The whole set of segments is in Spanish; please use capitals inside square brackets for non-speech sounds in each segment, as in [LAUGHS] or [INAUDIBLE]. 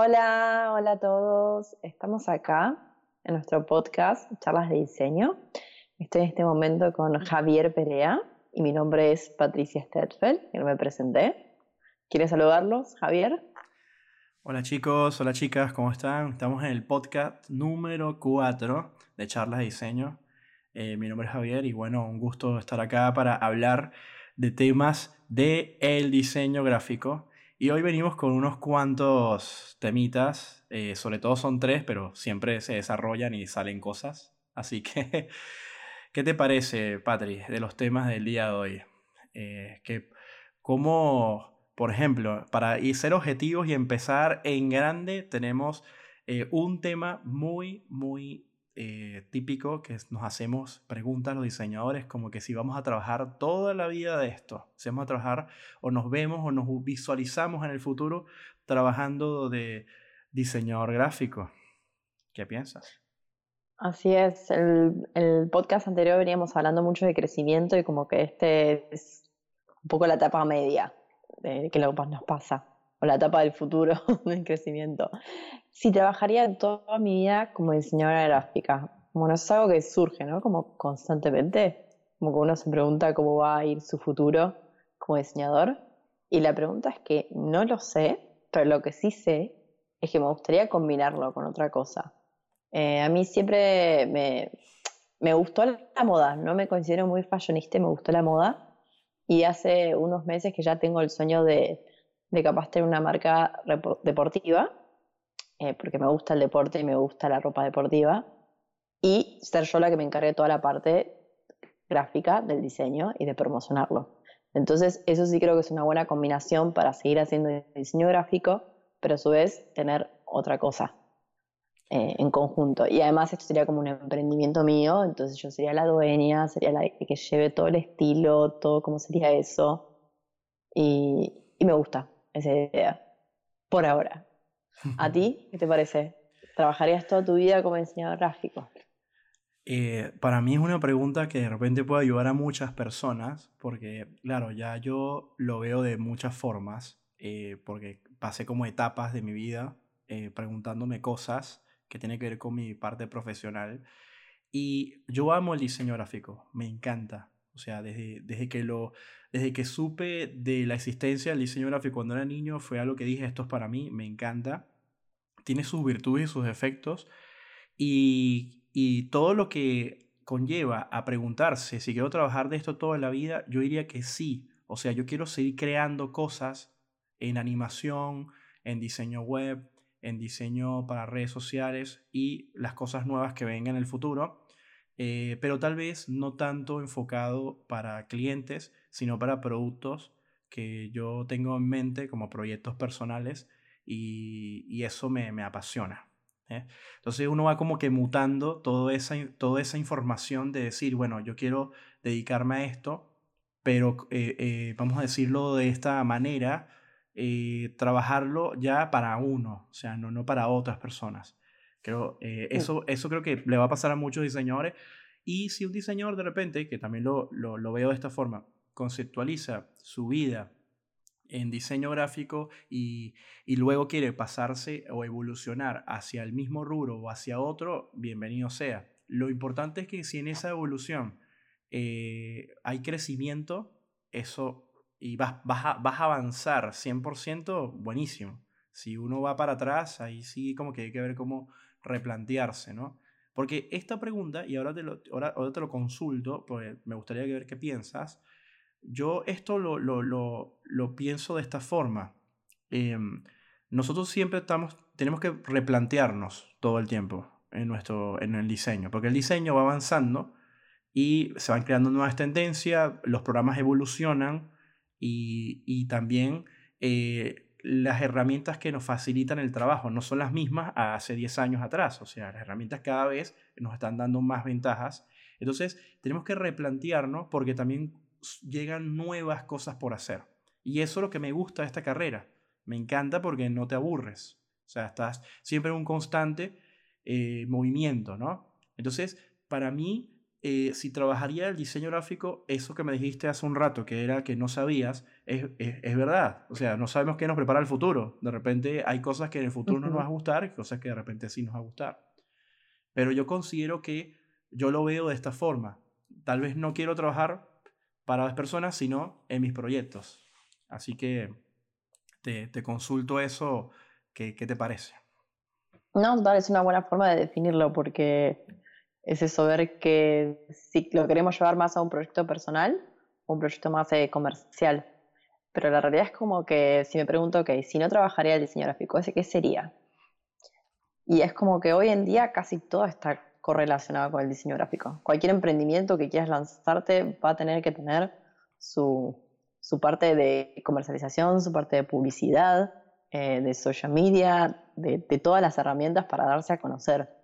Hola, hola a todos. Estamos acá en nuestro podcast Charlas de Diseño. Estoy en este momento con Javier Perea y mi nombre es Patricia Stetfeld, que no me presenté. ¿Quieres saludarlos, Javier? Hola chicos, hola chicas, ¿cómo están? Estamos en el podcast número 4 de Charlas de Diseño. Eh, mi nombre es Javier y bueno, un gusto estar acá para hablar de temas de el diseño gráfico y hoy venimos con unos cuantos temitas, eh, sobre todo son tres, pero siempre se desarrollan y salen cosas. Así que, [LAUGHS] ¿qué te parece, Patri, de los temas del día de hoy? Eh, que, ¿Cómo, por ejemplo, para ser objetivos y empezar en grande, tenemos eh, un tema muy, muy eh, típico que nos hacemos preguntas los diseñadores como que si vamos a trabajar toda la vida de esto, si vamos a trabajar o nos vemos o nos visualizamos en el futuro trabajando de diseñador gráfico. ¿Qué piensas? Así es, el, el podcast anterior veníamos hablando mucho de crecimiento y como que este es un poco la etapa media que lo que nos pasa, o la etapa del futuro [LAUGHS] del crecimiento. Si trabajaría toda mi vida como diseñadora gráfica. Bueno, es algo que surge, ¿no? Como constantemente. Como que uno se pregunta cómo va a ir su futuro como diseñador. Y la pregunta es que no lo sé, pero lo que sí sé es que me gustaría combinarlo con otra cosa. Eh, a mí siempre me, me gustó la moda, no me considero muy fashionista, me gustó la moda. Y hace unos meses que ya tengo el sueño de, de capaz tener una marca deportiva eh, porque me gusta el deporte y me gusta la ropa deportiva, y ser yo la que me encargue toda la parte gráfica del diseño y de promocionarlo. Entonces, eso sí creo que es una buena combinación para seguir haciendo diseño gráfico, pero a su vez tener otra cosa eh, en conjunto. Y además esto sería como un emprendimiento mío, entonces yo sería la dueña, sería la que lleve todo el estilo, todo cómo sería eso. Y, y me gusta esa idea, por ahora. ¿A [LAUGHS] ti qué te parece? ¿Trabajarías toda tu vida como diseñador gráfico? Eh, para mí es una pregunta que de repente puede ayudar a muchas personas, porque claro, ya yo lo veo de muchas formas, eh, porque pasé como etapas de mi vida eh, preguntándome cosas que tienen que ver con mi parte profesional. Y yo amo el diseño gráfico, me encanta. O sea, desde, desde, que lo, desde que supe de la existencia del diseño gráfico cuando era niño, fue algo que dije, esto es para mí, me encanta. Tiene sus virtudes y sus defectos. Y, y todo lo que conlleva a preguntarse si quiero trabajar de esto toda la vida, yo diría que sí. O sea, yo quiero seguir creando cosas en animación, en diseño web, en diseño para redes sociales y las cosas nuevas que vengan en el futuro. Eh, pero tal vez no tanto enfocado para clientes, sino para productos que yo tengo en mente como proyectos personales y, eso me, apasiona. ¿eh? Entonces uno va como que mutando toda esa, toda esa información de decir, bueno, yo quiero dedicarme a esto, pero eh, vamos a decirlo de esta manera, trabajarlo ya para uno, o sea, no, no para otras personas. Creo, eh, eso, eso creo que le va a pasar a muchos diseñadores. Y si un diseñador de repente, que también lo, lo, lo veo de esta forma, conceptualiza su vida en diseño gráfico y, y, luego quiere pasarse o evolucionar hacia el mismo rubro o hacia otro, bienvenido sea. Lo importante es que si en esa evolución eh, hay crecimiento, eso y vas, vas, a, vas a avanzar 100%, buenísimo. Si uno va para atrás, ahí sí como que hay que ver cómo replantearse, ¿no? Porque esta pregunta, y ahora te lo, ahora, te lo consulto, pues me gustaría ver qué piensas, yo esto lo, lo, lo, pienso de esta forma. Em, nosotros siempre estamos, tenemos que replantearnos todo el tiempo en, nuestro, en el diseño, porque el diseño va avanzando y se van creando nuevas tendencias, los programas evolucionan y, y también eh, las herramientas que nos facilitan el trabajo no son las mismas hace 10 años atrás. O sea, las herramientas cada vez nos están dando más ventajas. Entonces, tenemos que replantearnos porque también llegan nuevas cosas por hacer. Y eso es lo que me gusta de esta carrera. Me encanta porque no te aburres. O sea, estás siempre en un constante eh, movimiento, ¿no? Entonces, para mí, eh, si trabajaría el diseño gráfico, eso que me dijiste hace un rato, que era que no sabías, es, es, verdad. O sea, no sabemos qué nos prepara el futuro. De repente hay cosas que en el futuro no nos van a gustar y cosas que de repente sí nos va a gustar. Pero yo considero que yo lo veo de esta forma. Tal vez no quiero trabajar para las personas, sino en mis proyectos. Así que te, te consulto eso, ¿qué, ¿qué te parece? No, tal, es una buena forma de definirlo porque es eso, ver que si lo queremos llevar más a un proyecto personal o un proyecto más eh, comercial. Pero la realidad es como que si me pregunto, ok, si no trabajaría el diseño gráfico, ¿ese qué sería? Y es como que hoy en día casi todo está correlacionado con el diseño gráfico. Cualquier emprendimiento que quieras lanzarte va a tener que tener su, su parte de comercialización, su parte de publicidad, eh, de social media, de todas las herramientas para darse a conocer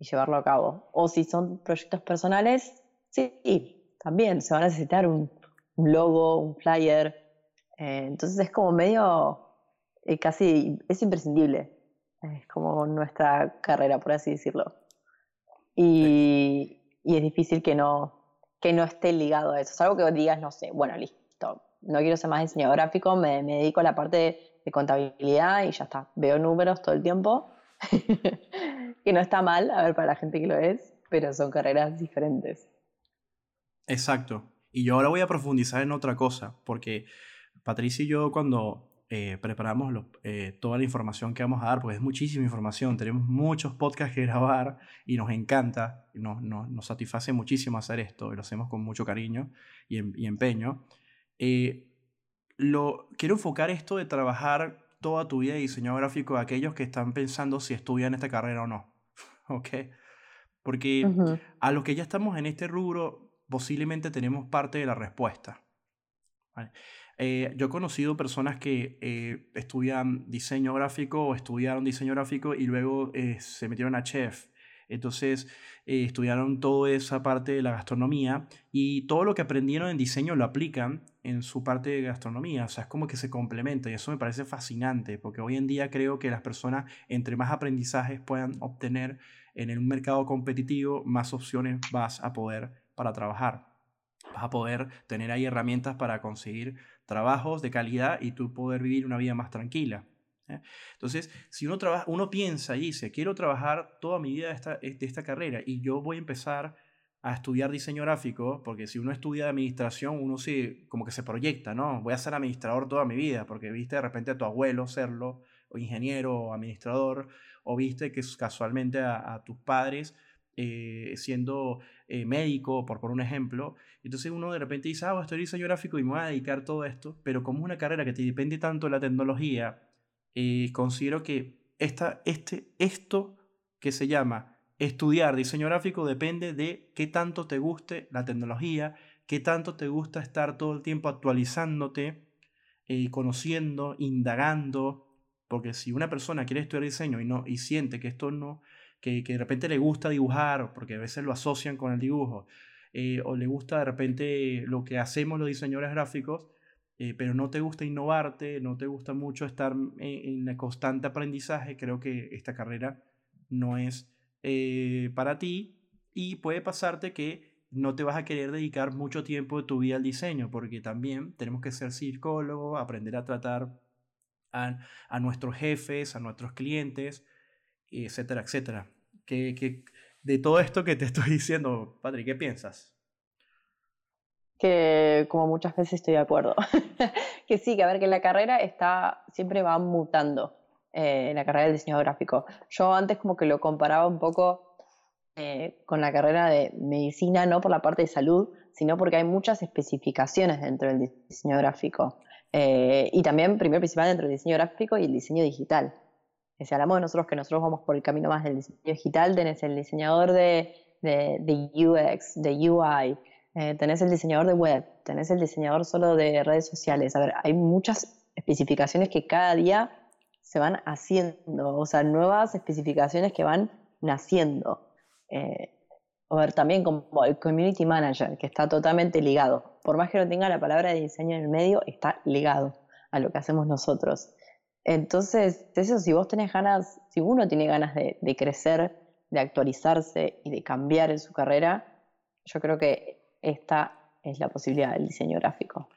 y llevarlo a cabo. O si son proyectos personales, sí, también se va a necesitar un, logo, un flyer. Eh, entonces es como medio, eh, casi, es imprescindible. Es como nuestra carrera, por así decirlo. Y, y, es difícil que no, que no esté ligado a eso. Es algo que digas, no sé, bueno, listo, no quiero ser más diseñador gráfico, me, me dedico a la parte de contabilidad y ya está. Veo números todo el tiempo. [LAUGHS] que no está mal, a ver, para la gente que lo es, pero son carreras diferentes. Exacto. Y yo ahora voy a profundizar en otra cosa, porque Patricia y yo cuando eh, preparamos eh, toda la información que vamos a dar, porque es muchísima información, tenemos muchos podcasts que grabar y nos encanta, nos, nos, satisface muchísimo hacer esto, y lo hacemos con mucho cariño y, em, empeño. Eh, lo, quiero enfocar esto de trabajar toda tu vida de diseño gráfico a aquellos que están pensando si estudian esta carrera o no. ¿Ok? Porque a los que ya estamos en este rubro, posiblemente tenemos parte de la respuesta. Eh, yo he conocido personas que eh, estudian diseño gráfico o estudiaron diseño gráfico y luego eh, se metieron a chef. Entonces estudiaron toda esa parte de la gastronomía y todo lo que aprendieron en diseño lo aplican en su parte de gastronomía. O sea, es como que se complementa y eso me parece fascinante porque hoy en día creo que las personas, entre más aprendizajes puedan obtener, en un mercado competitivo, más opciones vas a poder para trabajar. Vas a poder tener ahí herramientas para conseguir trabajos de calidad y tú poder vivir una vida más tranquila. ¿Eh? Entonces, si uno, trabaja, uno piensa y dice, quiero trabajar toda mi vida de esta, de esta carrera y yo voy a empezar a estudiar diseño gráfico, porque si uno estudia administración, uno sí como que se proyecta, ¿no? Voy a ser administrador toda mi vida, porque viste de repente a tu abuelo serlo, o ingeniero, o administrador, o viste que casualmente a, tus padres eh, siendo eh, médico, por, por un ejemplo. Entonces uno de repente dice, ah, estoy diseño gráfico y me voy a dedicar a todo esto, pero como es una carrera que te depende tanto de la tecnología, eh, considero que esta, este, esto que se llama estudiar diseño gráfico depende de qué tanto te guste la tecnología, qué tanto te gusta estar todo el tiempo actualizándote, conociendo, indagando, porque si una persona quiere estudiar diseño y, no, y siente que esto no, que, que de repente le gusta dibujar, porque a veces lo asocian con el dibujo, eh, o le gusta de repente lo que hacemos los diseñadores gráficos, eh, pero no te gusta innovarte, no te gusta mucho estar en, el constante aprendizaje, creo que esta carrera no es eh, para ti y puede pasarte que no te vas a querer dedicar mucho tiempo de tu vida al diseño, porque también tenemos que ser psicólogos, aprender a tratar a, nuestros jefes, a nuestros clientes, etcétera, etcétera. Que, de todo esto que te estoy [LAUGHS] diciendo, Patrick, ¿qué piensas? Que como muchas veces estoy de acuerdo. [LAUGHS] que sí, que a ver, que la carrera está, siempre va mutando, eh, la carrera del diseño gráfico. Yo antes como que lo comparaba un poco eh, con la carrera de medicina, no por la parte de salud, sino porque hay muchas especificaciones dentro del diseño gráfico. Eh, y también, primero principal, dentro del diseño gráfico y el diseño digital. Si hablamos de nosotros que nosotros vamos por el camino más del diseño digital, tenés el diseñador de, de, UX, de UI, eh, tenés el diseñador de web, tenés el diseñador solo de redes sociales. A ver, hay muchas especificaciones que cada día se van haciendo, o sea, nuevas especificaciones que van naciendo. Eh, o ver, también como el community manager, que está totalmente ligado. Por más que no tenga la palabra de diseño en el medio, está ligado a lo que hacemos nosotros. Entonces, eso, si vos tenés ganas, si uno tiene ganas de, crecer, de actualizarse y de cambiar en su carrera, yo creo que esta es la posibilidad del diseño gráfico.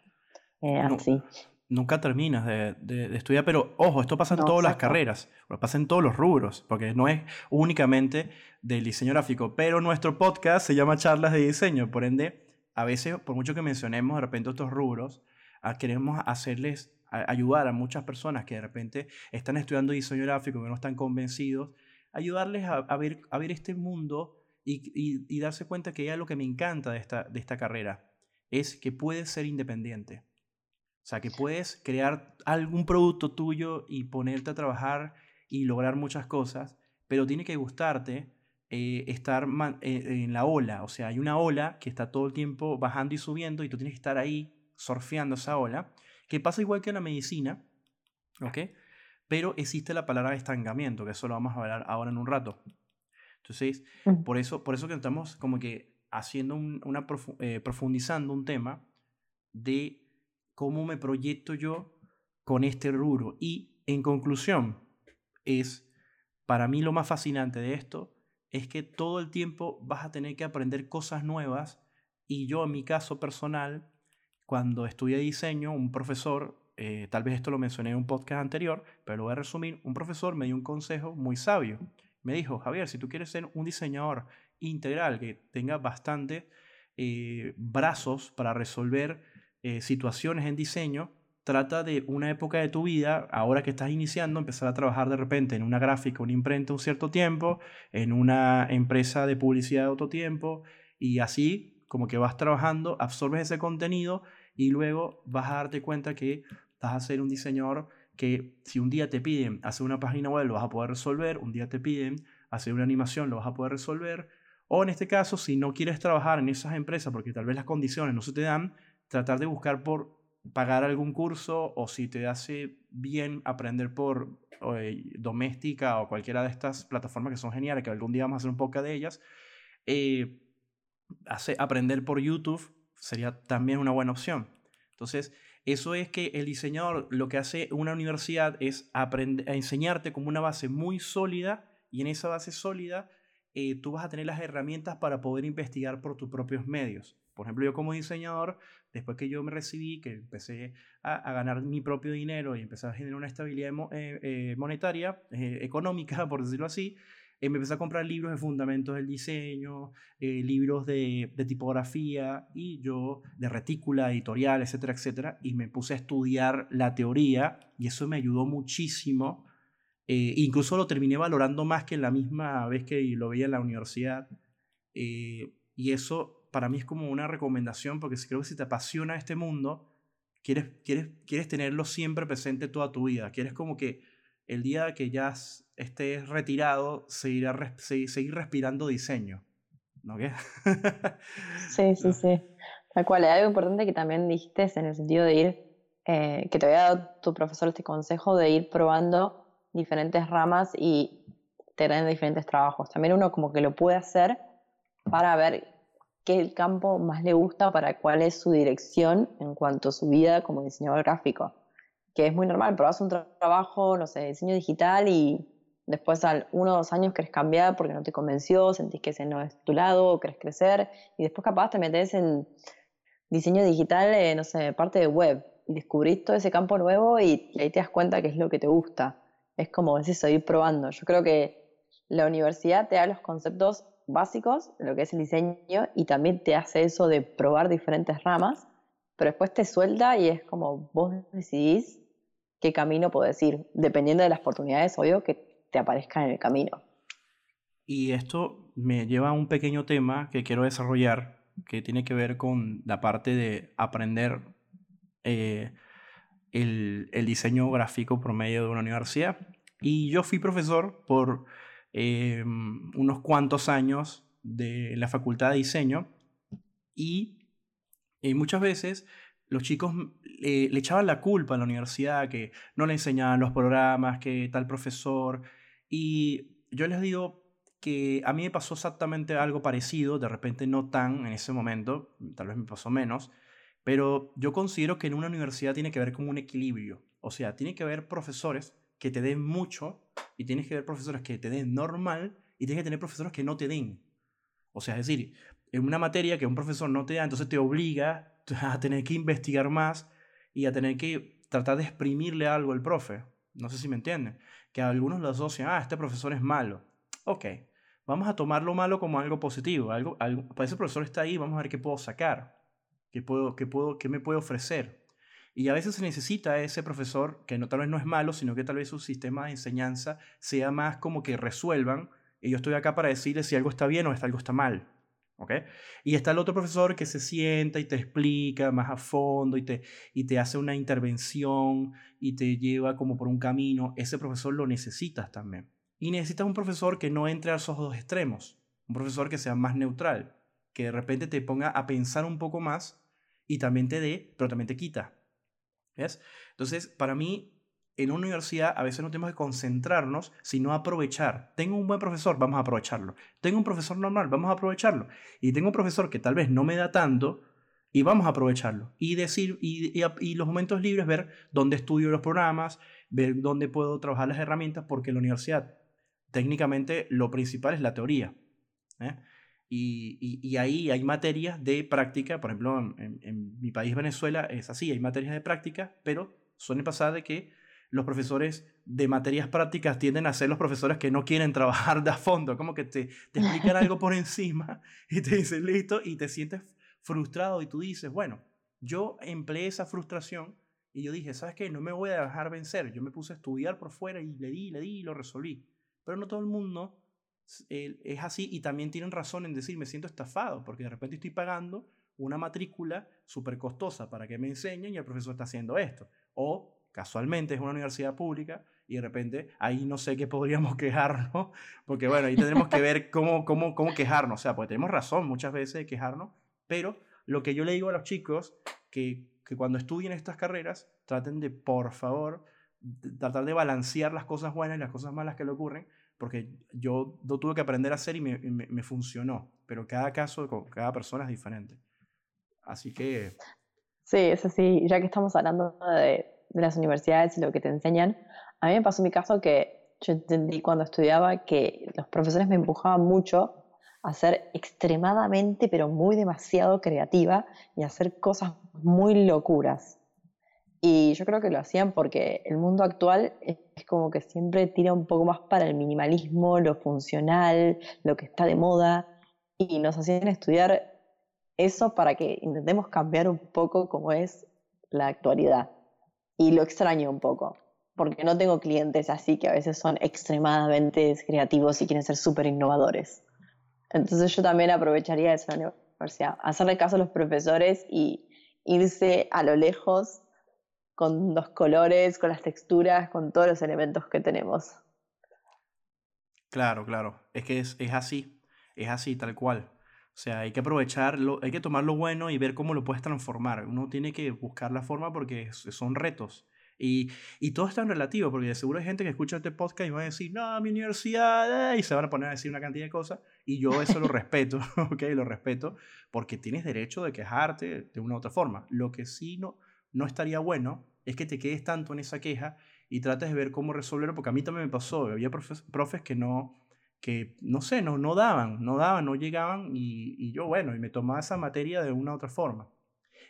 Eh, así. Nunca terminas de, estudiar, pero ojo, esto pasa en todas las carreras, pasa en todos los rubros, porque no es únicamente del diseño gráfico, pero nuestro podcast se llama Charlas de Diseño, por ende, a veces, por mucho que mencionemos de repente estos rubros, ah, queremos hacerles, ayudar a muchas personas que de repente están estudiando diseño gráfico, que no están convencidos, ayudarles a, ver, a ver este mundo y, darse cuenta que ya lo que me encanta de esta, de esta carrera es que puedes ser independiente. O sea, que puedes crear algún producto tuyo y ponerte a trabajar y lograr muchas cosas, pero tiene que gustarte eh, estar eh, en la ola. O sea, hay una ola que está todo el tiempo bajando y subiendo y tú tienes que estar ahí surfeando esa ola, que pasa igual que en la medicina, ¿ok? Pero existe la palabra estancamiento, que eso lo vamos a hablar ahora en un rato. Entonces, por eso, por eso que estamos como que haciendo una, eh, profundizando un tema de cómo me proyecto yo con este rubro. Y en conclusión, es para mí lo más fascinante de esto es que todo el tiempo vas a tener que aprender cosas nuevas y yo en mi caso personal, cuando estudié diseño, un profesor, eh, tal vez esto lo mencioné en un podcast anterior, pero lo voy a resumir, un profesor me dio un consejo muy sabio. Me dijo, Javier, si tú quieres ser un diseñador integral que tenga bastante eh, brazos para resolver eh, situaciones en diseño, trata de una época de tu vida, ahora que estás iniciando, empezar a trabajar de repente en una gráfica, una imprenta un cierto tiempo, en una empresa de publicidad otro tiempo, y así como que vas trabajando, absorbes ese contenido y luego vas a darte cuenta que vas a ser un diseñador que si un día te piden hacer una página web, lo vas a poder resolver, un día te piden hacer una animación, lo vas a poder resolver, o en este caso, si no quieres trabajar en esas empresas porque tal vez las condiciones no se te dan, tratar de buscar por pagar algún curso o si te hace bien aprender por eh, doméstica o cualquiera de estas plataformas que son geniales, que algún día vamos a hacer un poco de ellas, eh, aprender por YouTube sería también una buena opción. Entonces, eso es que el diseñador lo que hace una universidad es aprender, a enseñarte como una base muy sólida y en esa base sólida eh, tú vas a tener las herramientas para poder investigar por tus propios medios. Por ejemplo, yo como diseñador, después que yo me recibí, que empecé a, ganar mi propio dinero y empecé a generar una estabilidad eh, eh, monetaria, económica, [LAUGHS] por decirlo así, me empecé a comprar libros de fundamentos del diseño, libros de, tipografía y yo de retícula, editorial, etcétera, etcétera, y me puse a estudiar la teoría y eso me ayudó muchísimo. incluso lo terminé valorando más que la misma vez que lo veía en la universidad. y eso para mí es como una recomendación, porque creo que si te apasiona este mundo, quieres, quieres, quieres tenerlo siempre presente toda tu vida. Quieres como que el día que ya estés retirado, seguir, seguir respirando diseño. ¿No qué? [LAUGHS] sí, sí, sí. Tal cual, algo importante que también dijiste en el sentido de ir, eh, que te había dado tu profesor este consejo de ir probando diferentes ramas y tener diferentes trabajos. También uno como que lo puede hacer para ver qué el campo más le gusta para cuál es su dirección en cuanto a su vida como diseñador gráfico. Que es muy normal, probás un trabajo, no sé, diseño digital y después al uno o dos años querés cambiar porque no te convenció, sentís que ese no es tu lado, querés crecer y después capaz te metes en diseño digital, eh, no sé, parte de web y descubrís todo ese campo nuevo y, y ahí te das cuenta que es lo que te gusta. Es como es eso, ir probando. Yo creo que la universidad te da los conceptos básicos, lo que es el diseño, y también te hace eso de probar diferentes ramas, pero después te suelta y es como vos decidís qué camino podés ir, dependiendo de las oportunidades, obvio, que te aparezcan en el camino. Y esto me lleva a un pequeño tema que quiero desarrollar, que tiene que ver con la parte de aprender eh, el, diseño gráfico por medio de una universidad. Y yo fui profesor por Em, unos cuantos años de la facultad de diseño y eh, muchas veces los chicos le echaban la culpa a la universidad que no le enseñaban los programas, que tal profesor. Y yo les digo que a mí me pasó exactamente algo parecido, de repente no tan en ese momento, tal vez me pasó menos, pero yo considero que en una universidad tiene que haber como un equilibrio. O sea, tiene que haber profesores que te den mucho y tienes que ver profesores que te den normal y tienes que tener profesores que no te den. O sea, es decir, en una materia que un profesor no te da, entonces te obliga a tener que investigar más y a tener que tratar de exprimirle algo al profe. No sé si me entienden. Que algunos lo asocian, ah, este profesor es malo. Ok, vamos a tomarlo malo como algo positivo. Algo, algo, para ese profesor está ahí, vamos a ver qué puedo sacar, qué, puedo, qué, puedo, qué me puede ofrecer. Y a veces se necesita ese profesor que no, tal vez no es malo, sino que tal vez su sistema de enseñanza sea más como que resuelvan. Y yo estoy acá para decirle si algo está bien o si algo está mal. ¿Okay? Y está el otro profesor que se sienta y te explica más a fondo y te, y te hace una intervención y te lleva como por un camino. Ese profesor lo necesitas también. Y necesitas un profesor que no entre a esos dos extremos. Un profesor que sea más neutral, que de repente te ponga a pensar un poco más y también te dé, pero también te quita. ¿Ves? Entonces, para mí, en una universidad a veces no tenemos que concentrarnos, sino aprovechar. Tengo un buen profesor, vamos a aprovecharlo. Tengo un profesor normal, vamos a aprovecharlo. Y tengo un profesor que tal vez no me da tanto, y vamos a aprovecharlo. Y decir, y, y, los momentos libres, ver dónde estudio los programas, ver dónde puedo trabajar las herramientas, porque en la universidad técnicamente lo principal es la teoría. ¿eh? Y, y, ahí hay materias de práctica, por ejemplo, en, en mi país Venezuela es así, hay materias de práctica, pero suele pasar de que los profesores de materias prácticas tienden a ser los profesores que no quieren trabajar de a fondo, como que te, te explican algo por encima y te dicen listo y te sientes frustrado y tú dices, bueno, yo empleé esa frustración y yo dije, ¿sabes qué? No me voy a dejar vencer. Yo me puse a estudiar por fuera y le di, le di y lo resolví. Pero no todo el mundo es así y también tienen razón en decir, me siento estafado, porque de repente estoy pagando una matrícula súper costosa para que me enseñen y el profesor está haciendo esto. O casualmente es una universidad pública y de repente ahí no sé qué podríamos [LAUGHS] quejarnos, porque bueno, ahí tendremos que ver cómo, cómo, cómo quejarnos, o sea, pues tenemos razón muchas veces de quejarnos, pero lo que yo le digo a los chicos, que, que cuando estudien estas carreras, traten de, por favor, tratar de balancear las cosas buenas y las cosas malas que le ocurren, porque yo lo tuve que aprender a hacer y me, me, me funcionó, pero cada caso, cada persona es diferente. Así que... Sí, eso sí, ya que estamos hablando de, de las universidades y lo que te enseñan. A mí me pasó mi caso que yo entendí cuando estudiaba que los profesores me empujaban mucho a ser extremadamente, pero muy demasiado creativa y a hacer cosas muy locuras. Y yo creo que lo hacían porque el mundo actual es como que siempre tira un poco más para el minimalismo, lo funcional, lo que está de moda, y nos hacían estudiar eso para que intentemos cambiar un poco como es la actualidad y lo extraño un poco, porque no tengo clientes así que a veces son extremadamente creativos y quieren ser súper innovadores. Entonces yo también aprovecharía eso en la universidad, hacerle caso a los profesores y irse a lo lejos con los colores, con las texturas, con todos los elementos que tenemos. Claro, claro, es que es, es así, es así, tal cual. O sea, hay que aprovecharlo, hay que tomar lo bueno y ver cómo lo puedes transformar. Uno tiene que buscar la forma porque son retos. Y, y todo es tan relativo, porque de seguro hay gente que escucha este podcast y va a decir, no, mi universidad, eh", y se van a poner a decir una cantidad de cosas. Y yo eso lo [LAUGHS] respeto, [LAUGHS] ¿ok? Lo respeto, porque tienes derecho de quejarte de una u otra forma. Lo que sí no, no estaría bueno es que te quedes tanto en esa queja y trates de ver cómo resolverlo, porque a mí también me pasó. Había profes, profes que no, que no sé, no, no daban, no daban, no llegaban y, yo, bueno, y me tomaba esa materia de una u otra forma.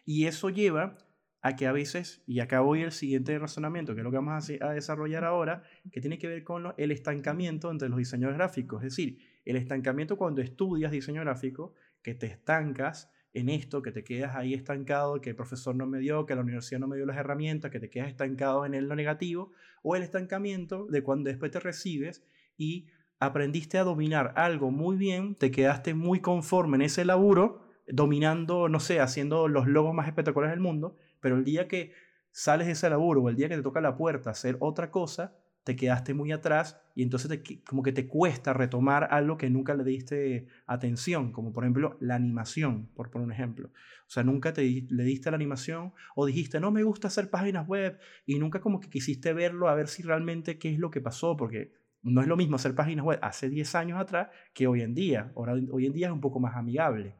Y eso lleva a que a veces, y acá voy el siguiente razonamiento, que es lo que vamos a, desarrollar ahora, que tiene que ver con el estancamiento entre los diseñadores gráficos. Es decir, el estancamiento cuando estudias diseño gráfico, que te estancas en esto, que te quedas ahí estancado, que el profesor no me dio, que la universidad no me dio las herramientas, que te quedas estancado en lo negativo, o el estancamiento de cuando después te recibes y aprendiste a dominar algo muy bien, te quedaste muy conforme en ese laburo, dominando, no sé, haciendo los logos más espectaculares del mundo, pero el día que sales de ese laburo o el día que te toca la puerta hacer otra cosa, te quedaste muy atrás y entonces como que te cuesta retomar algo que nunca le diste atención, como por ejemplo la animación, por poner un ejemplo. O sea, nunca te, le diste la animación o dijiste, no me gusta hacer páginas web y nunca como que quisiste verlo a ver si realmente qué es lo que pasó, porque no es lo mismo hacer páginas web hace 10 años atrás que hoy en día. Ahora, hoy en día es un poco más amigable.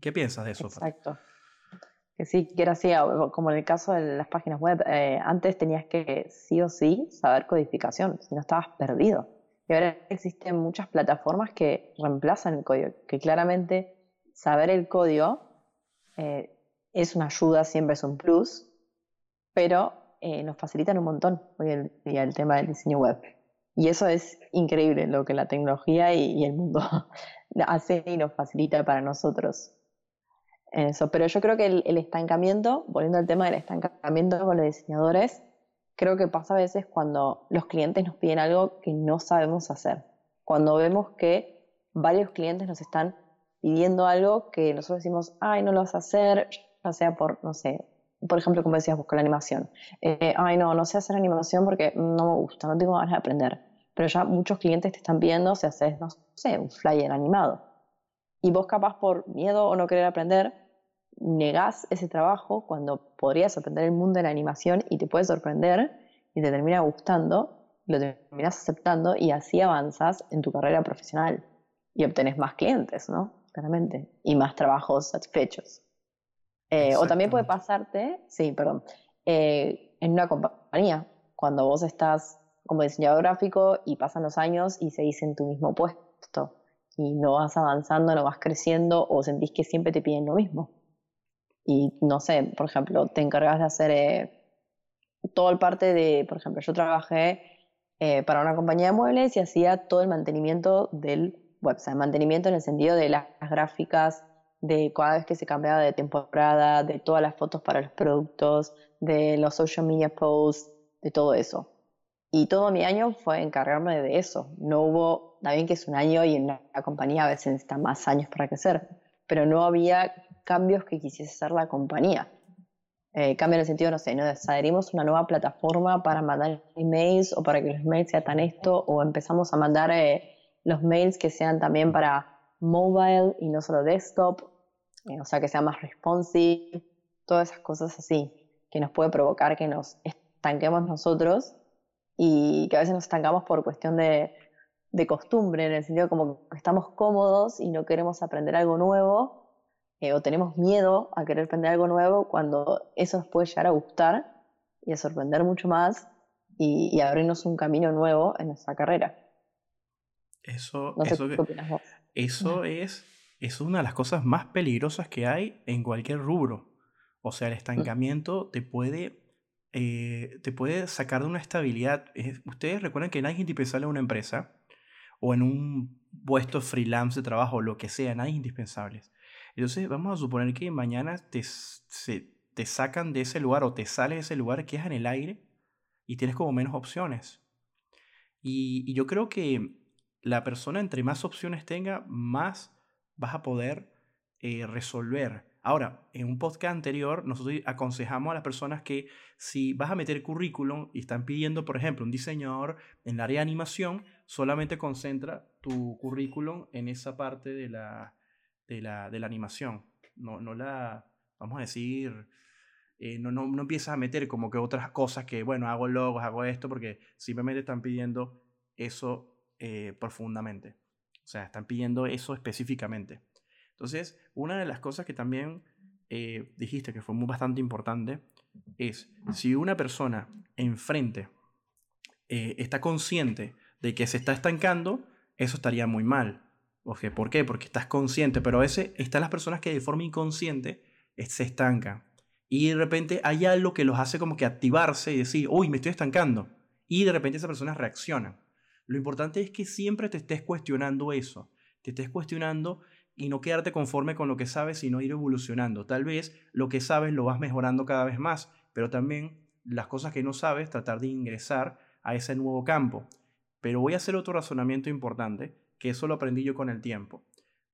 ¿Qué piensas de eso? Exacto. Que sí, que era así, como en el caso de las páginas web, eh, antes tenías que sí o sí saber codificación, si no estabas perdido. Y ahora existen muchas plataformas que reemplazan el código, que claramente saber el código eh, es una ayuda, siempre es un plus, pero eh, nos facilitan un montón hoy en día el tema del diseño web. Y eso es increíble lo que la tecnología y, el mundo [LAUGHS] hace y nos facilita para nosotros. Eso. Pero yo creo que el, estancamiento, volviendo al tema del estancamiento con los diseñadores, creo que pasa a veces cuando los clientes nos piden algo que no sabemos hacer. Cuando vemos que varios clientes nos están pidiendo algo que nosotros decimos, ay, no lo vas a hacer, ya sea por, no sé, por ejemplo, como decías, buscar la animación. Eh, ay, no, no sé hacer animación porque no me gusta, no tengo ganas de aprender. Pero ya muchos clientes te están pidiendo si haces, no sé, un flyer animado. Y vos capaz por miedo o no querer aprender, negás ese trabajo cuando podrías aprender el mundo de la animación y te puede sorprender y te termina gustando, lo terminas aceptando y así avanzas en tu carrera profesional y obtenés más clientes, ¿no? Claramente, y más trabajos satisfechos. Eh, o también puede pasarte, sí, perdón, eh, en una compañía, cuando vos estás como diseñador gráfico y pasan los años y seguís en tu mismo puesto y no vas avanzando, no vas creciendo o sentís que siempre te piden lo mismo. Y no sé, por ejemplo, te encargas de hacer eh, todo el parte de, por ejemplo, yo trabajé para una compañía de muebles y hacía todo el mantenimiento del web, o sea, mantenimiento en el sentido de las gráficas, de cada vez que se cambiaba de temporada, de todas las fotos para los productos, de los social media posts, de todo eso. Y todo mi año fue encargarme de eso. No hubo, también que es un año y en la, compañía a veces necesita más años para crecer, pero no había cambios que quisiese hacer la compañía. Eh, cambio en el sentido, no sé, ¿no? adherimos una nueva plataforma para mandar emails o para que los mails sean tan esto, o empezamos a mandar eh, los mails que sean también para mobile y no solo desktop, eh, o sea, que sea más responsive, todas esas cosas así, que nos puede provocar que nos estanquemos nosotros y que a veces nos estancamos por cuestión de, costumbre, en el sentido como que estamos cómodos y no queremos aprender algo nuevo eh, o tenemos miedo a querer aprender algo nuevo cuando eso nos puede llegar a gustar y a sorprender mucho más y, y abrirnos un camino nuevo en nuestra carrera. Eso, eso, eso es, es una de las cosas más peligrosas que hay en cualquier rubro. O sea, el estancamiento te puede, eh, te puede sacar de una estabilidad. Ustedes recuerdan que nadie es indispensable en una empresa o en un puesto freelance de trabajo lo que sea, nadie es indispensable. Entonces, vamos a suponer que mañana te, te sacan de ese lugar o te sales de ese lugar, quedas en el aire y tienes como menos opciones. y yo creo que la persona entre más opciones tenga, más vas a poder eh, resolver. Ahora, en un podcast anterior, nosotros aconsejamos a las personas que si vas a meter currículum y están pidiendo, por ejemplo, un diseñador en el área de animación, solamente concentra tu currículum en esa parte de la, de la, de la animación. No, no la, vamos a decir, eh, no, no, no empiezas a meter como que otras cosas que, bueno, hago logos, hago esto, porque simplemente están pidiendo eso eh, profundamente. O sea, están pidiendo eso específicamente. Entonces, una de las cosas que también eh, dijiste que fue muy bastante importante es si una persona enfrente eh, está consciente de que se está estancando, eso estaría muy mal. ¿Por qué? Porque estás consciente, pero a veces están las personas que de forma inconsciente se estancan. Y de repente hay algo que los hace como que activarse y decir, uy, me estoy estancando. Y de repente esa persona reacciona. Lo importante es que siempre te estés cuestionando eso, te estés cuestionando y no quedarte conforme con lo que sabes, sino ir evolucionando. Tal vez lo que sabes lo vas mejorando cada vez más, pero también las cosas que no sabes, tratar de ingresar a ese nuevo campo. Pero voy a hacer otro razonamiento importante, que eso lo aprendí yo con el tiempo.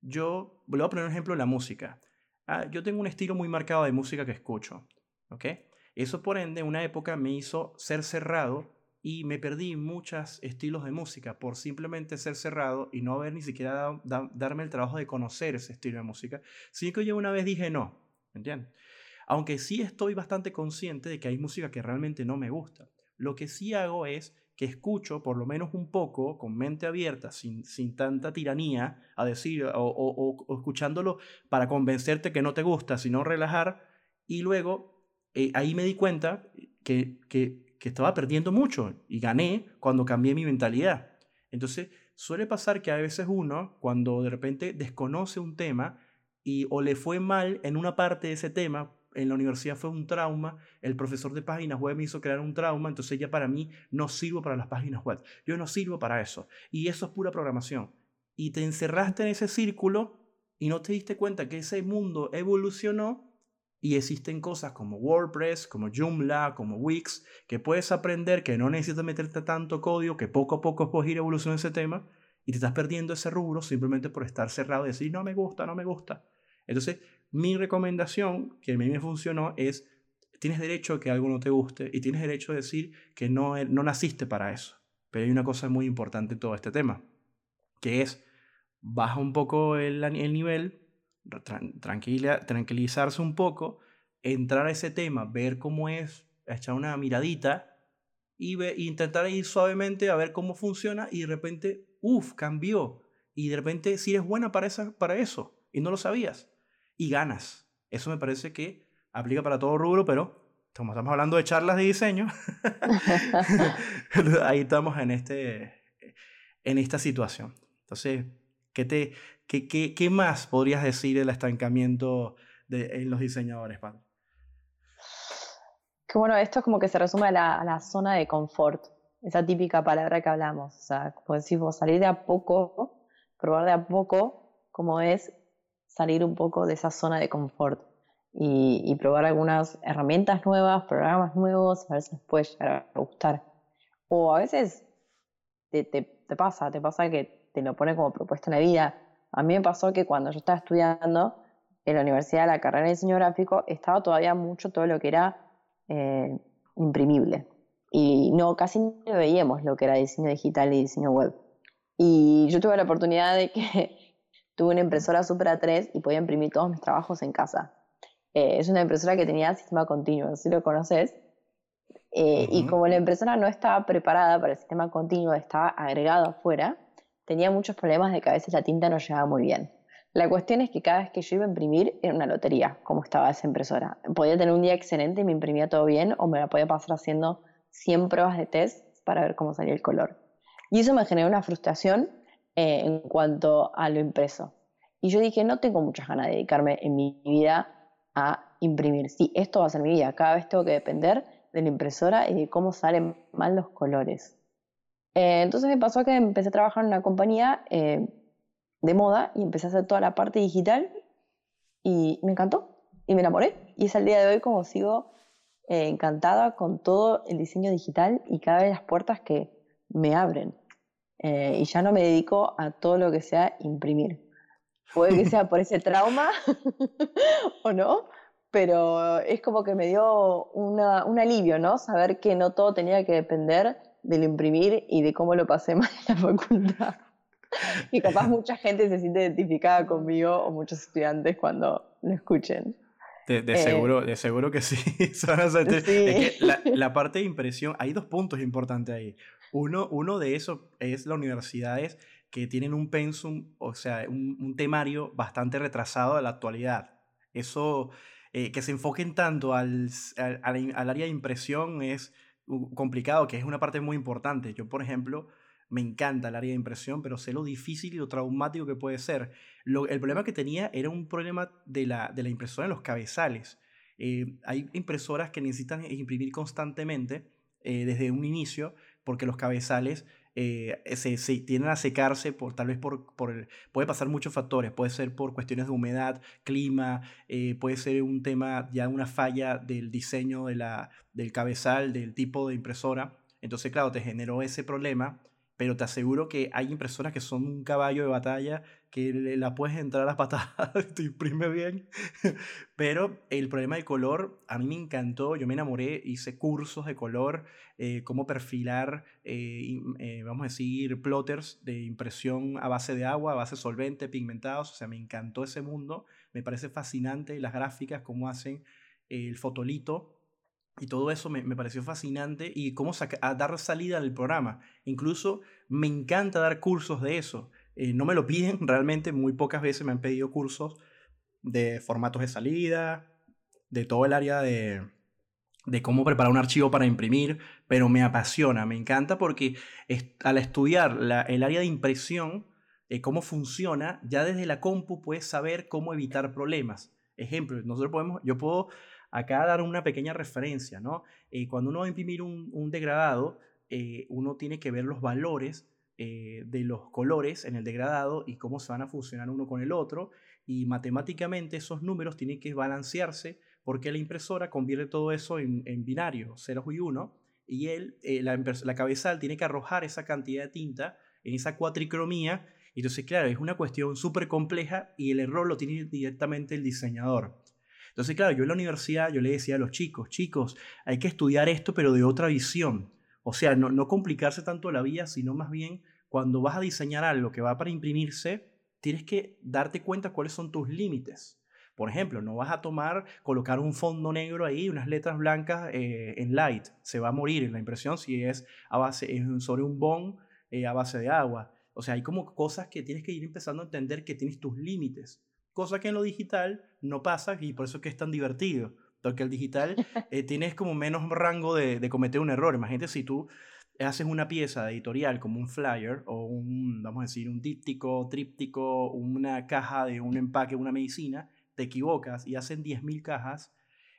Yo voy a poner un ejemplo en la música. Ah, yo tengo un estilo muy marcado de música que escucho. Eso por ende, en una época me hizo ser cerrado y me perdí muchos estilos de música por simplemente ser cerrado y no haber ni siquiera darme el trabajo de conocer ese estilo de música, sino que yo una vez dije no, ¿entiendes? Aunque sí estoy bastante consciente de que hay música que realmente no me gusta. Lo que sí hago es que escucho por lo menos un poco, con mente abierta, sin, sin tanta tiranía, a decir, o, escuchándolo para convencerte que no te gusta, sino relajar, y luego eh, ahí me di cuenta que, que que estaba perdiendo mucho y gané cuando cambié mi mentalidad. Entonces, suele pasar que a veces uno, cuando de repente desconoce un tema y o le fue mal en una parte de ese tema, en la universidad fue un trauma, el profesor de páginas web me hizo crear un trauma, entonces ya para mí no sirvo para las páginas web, yo no sirvo para eso, y eso es pura programación. Y te encerraste en ese círculo y no te diste cuenta que ese mundo evolucionó y existen cosas como WordPress, como Joomla, como Wix, que puedes aprender, que no necesitas meterte tanto código, que poco a poco puedes ir evolucionando ese tema y te estás perdiendo ese rubro simplemente por estar cerrado y decir, no me gusta, no me gusta. Entonces, mi recomendación, que a mí me funcionó, es, tienes derecho a que algo no te guste y tienes derecho a decir que no, no naciste para eso. Pero hay una cosa muy importante en todo este tema, que es, baja un poco el, el nivel, tranquila, tranquilizarse un poco, entrar a ese tema, ver cómo es, echar una miradita y intentar ir suavemente a ver cómo funciona y de repente, uff, cambió. Y de repente si eres buena para, esa, para eso y no lo sabías y ganas. Eso me parece que aplica para todo rubro, pero como estamos hablando de charlas de diseño, [LAUGHS] ahí estamos en, este, en esta situación. Entonces, ¿qué, te, qué, qué, qué más podrías decir del estancamiento de, en los diseñadores, Pablo? Que bueno, esto es como que se resume a la, a la, zona de confort, esa típica palabra que hablamos. O sea, como decimos, salir de a poco, probar de a poco, como es salir un poco de esa zona de confort y, probar algunas herramientas nuevas, programas nuevos, a ver si les puede llegar a gustar. O a veces te, te, pasa, te pasa que te lo pone como propuesta en la vida. A mí me pasó que cuando yo estaba estudiando en la universidad la carrera de diseño gráfico, estaba todavía mucho todo lo que era eh, imprimible. Y no, casi no veíamos lo que era diseño digital y diseño web. Y yo tuve la oportunidad de que [LAUGHS] tuve una impresora Super A3 y podía imprimir todos mis trabajos en casa. Eh, es una impresora que tenía sistema continuo, si lo conoces. Eh, y como la impresora no estaba preparada para el sistema continuo, estaba agregado afuera, tenía muchos problemas de que a veces la tinta no llegaba muy bien. La cuestión es que cada vez que yo iba a imprimir era una lotería, como estaba esa impresora. Podía tener un día excelente y me imprimía todo bien, o me la podía pasar haciendo 100 pruebas de test para ver cómo salía el color. Y eso me generó una frustración eh, en cuanto a lo impreso. Y yo dije, no tengo muchas ganas de dedicarme en mi vida a imprimir. Sí, esto va a ser mi vida. Cada vez tengo que depender de la impresora y de cómo salen mal los colores. Eh, entonces me pasó que empecé a trabajar en una compañía eh, de moda y empecé a hacer toda la parte digital y me encantó y me enamoré. Y es el día de hoy como sigo encantada con todo el diseño digital y cada vez las puertas que me abren. Eh, y ya no me dedico a todo lo que sea imprimir. Puede que sea por ese trauma [LAUGHS] o no, pero es como que me dio un alivio, ¿no? Saber que no todo tenía que depender del imprimir y de cómo lo pasé [LAUGHS] mal en la facultad. Y capaz mucha gente se siente identificada conmigo o muchos estudiantes cuando lo escuchen. De, eh, seguro, de seguro que sí. [LAUGHS] Es que la, [LAUGHS] la, parte de impresión, hay dos puntos importantes ahí. Uno, uno de esos es las universidades que tienen un pensum, o sea, un, temario bastante retrasado a la actualidad. Eso, eh, que se enfoquen tanto al, al, al, área de impresión es complicado, que es una parte muy importante. Yo, por ejemplo, me encanta el área de impresión, pero sé lo difícil y lo traumático que puede ser. Lo, el problema que tenía era un problema de la, de la impresora en los cabezales. Eh, hay impresoras que necesitan imprimir constantemente eh, desde un inicio porque los cabezales eh, se, se, tienden a secarse por tal vez por, por puede pasar muchos factores, puede ser por cuestiones de humedad, clima, puede ser un tema ya una falla del diseño de la, del cabezal, del tipo de impresora. Entonces, claro, te generó ese problema pero te aseguro que hay impresoras que son un caballo de batalla que la puedes entrar a patadas, [LAUGHS] te imprime bien. [LAUGHS] Pero el problema del color, a mí me encantó, yo me enamoré, hice cursos de color, eh, cómo perfilar, eh, eh, vamos a decir, plotters de impresión a base de agua, a base solvente, pigmentados, o sea, me encantó ese mundo, me parece fascinante las gráficas, cómo hacen el fotolito, y todo eso me, me pareció fascinante y cómo a dar salida al programa. Incluso me encanta dar cursos de eso. Eh, no me lo piden, realmente muy pocas veces me han pedido cursos de formatos de salida, de todo el área de, de cómo preparar un archivo para imprimir, pero me apasiona, me encanta porque al estudiar el área de impresión, eh, cómo funciona, ya desde la compu puedes saber cómo evitar problemas. Ejemplo, nosotros podemos, yo puedo acá dar una pequeña referencia, ¿no? Eh, cuando uno va a imprimir un, un degradado, eh, uno tiene que ver los valores de los colores en el degradado y cómo se van a funcionar uno con el otro. Y matemáticamente esos números tienen que balancearse porque la impresora convierte todo eso en, binario, ceros y uno, y él, la, la cabezal tiene que arrojar esa cantidad de tinta en esa cuatricromía entonces, claro, es una cuestión súper compleja y el error lo tiene directamente el diseñador. Entonces, claro, yo en la universidad yo le decía a los chicos, chicos, hay que estudiar esto pero de otra visión. O sea, no, complicarse tanto la vida, sino más bien cuando vas a diseñar algo que va para imprimirse, tienes que darte cuenta cuáles son tus límites. Por ejemplo, no vas a tomar, colocar un fondo negro ahí, unas letras blancas eh, en light. Se va a morir en la impresión si es a base, sobre un bond eh, a base de agua. O sea, hay como cosas que tienes que ir empezando a entender que tienes tus límites. Cosa que en lo digital no pasa y por eso es que es tan divertido. Porque el digital [LAUGHS] eh, tienes como menos rango de, de, cometer un error. Imagínate si tú haces una pieza editorial como un flyer o un, vamos a decir, un díptico, tríptico, una caja de un empaque, una medicina, te equivocas y hacen 10.000 cajas,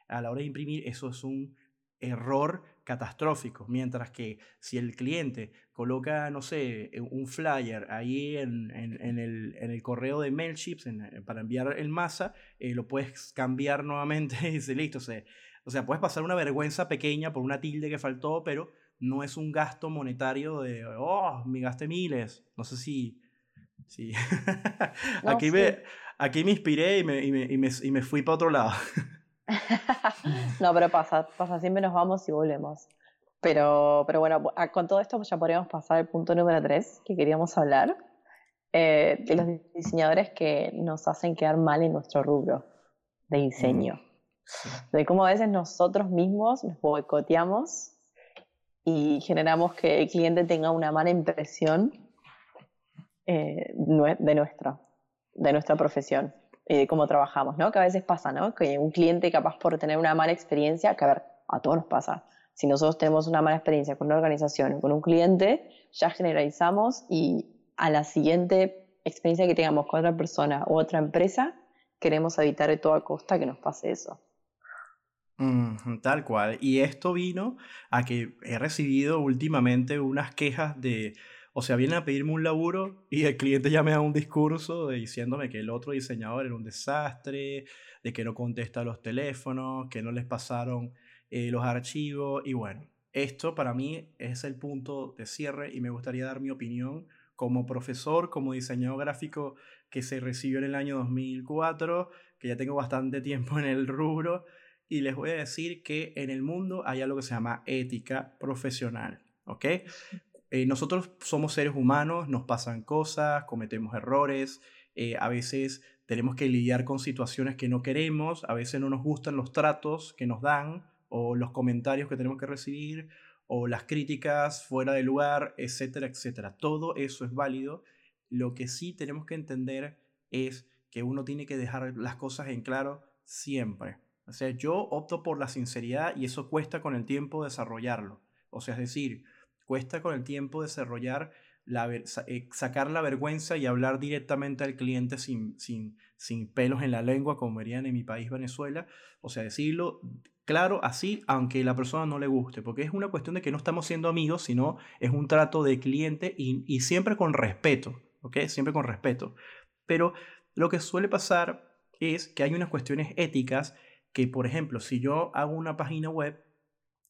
a la hora de imprimir eso es un error catastrófico. Mientras que si el cliente coloca, no sé, eh, un flyer ahí en, en, el, en el, correo de MailChimp eh, para enviar el masa, eh, lo puedes cambiar nuevamente [LAUGHS] y dice, listo. O sea, o sea, puedes pasar una vergüenza pequeña por una tilde que faltó, pero no es un gasto monetario de, oh, me gasté miles. No sé si... si. [LAUGHS] aquí, Me, aquí me inspiré y me, y me, y me, y me fui para otro lado. [LAUGHS] [LAUGHS] no, pero pasa, pasa, siempre nos vamos y volvemos. Pero, pero bueno, con todo esto ya podríamos pasar al punto número 3 que queríamos hablar, eh, de los diseñadores que nos hacen quedar mal en nuestro rubro de diseño. Mm, de cómo a veces nosotros mismos nos boicoteamos y generamos que el cliente tenga una mala impresión eh, de, nuestro, de nuestra profesión de cómo trabajamos, ¿no? Que a veces pasa, ¿no? Que un cliente capaz por tener una mala experiencia, que a ver, a todos nos pasa. Si nosotros tenemos una mala experiencia con una organización o con un cliente, ya generalizamos y a la siguiente experiencia que tengamos con otra persona u otra empresa, queremos evitar de toda costa que nos pase eso. tal cual. Y esto vino a que he recibido últimamente unas quejas de o sea, vienen a pedirme un laburo y el cliente ya me da un discurso diciéndome que el otro diseñador era un desastre, de que no contesta los teléfonos, que no les pasaron eh, los archivos. Y bueno, esto para mí es el punto de cierre y me gustaría dar mi opinión como profesor, como diseñador gráfico que se recibió en el año 2004, que ya tengo bastante tiempo en el rubro. Y les voy a decir que en el mundo hay algo que se llama ética profesional. ¿ok? Eh, nosotros somos seres humanos, nos pasan cosas, cometemos errores, eh, a veces tenemos que lidiar con situaciones que no queremos, a veces no nos gustan los tratos que nos dan o los comentarios que tenemos que recibir o las críticas fuera de lugar, etcétera, etcétera. Todo eso es válido. Lo que sí tenemos que entender es que uno tiene que dejar las cosas en claro siempre. O sea, yo opto por la sinceridad y eso cuesta con el tiempo desarrollarlo. O sea, es decir, Cuesta con el tiempo desarrollar, la, eh, sacar la vergüenza y hablar directamente al cliente sin, sin, sin pelos en la lengua, como verían en mi país, Venezuela. O sea, decirlo claro, así, aunque la persona no le guste, porque es una cuestión de que no estamos siendo amigos, sino es un trato de cliente y, y siempre con respeto, ¿ok? Siempre con respeto. Pero lo que suele pasar es que hay unas cuestiones éticas que, por ejemplo, si yo hago una página web,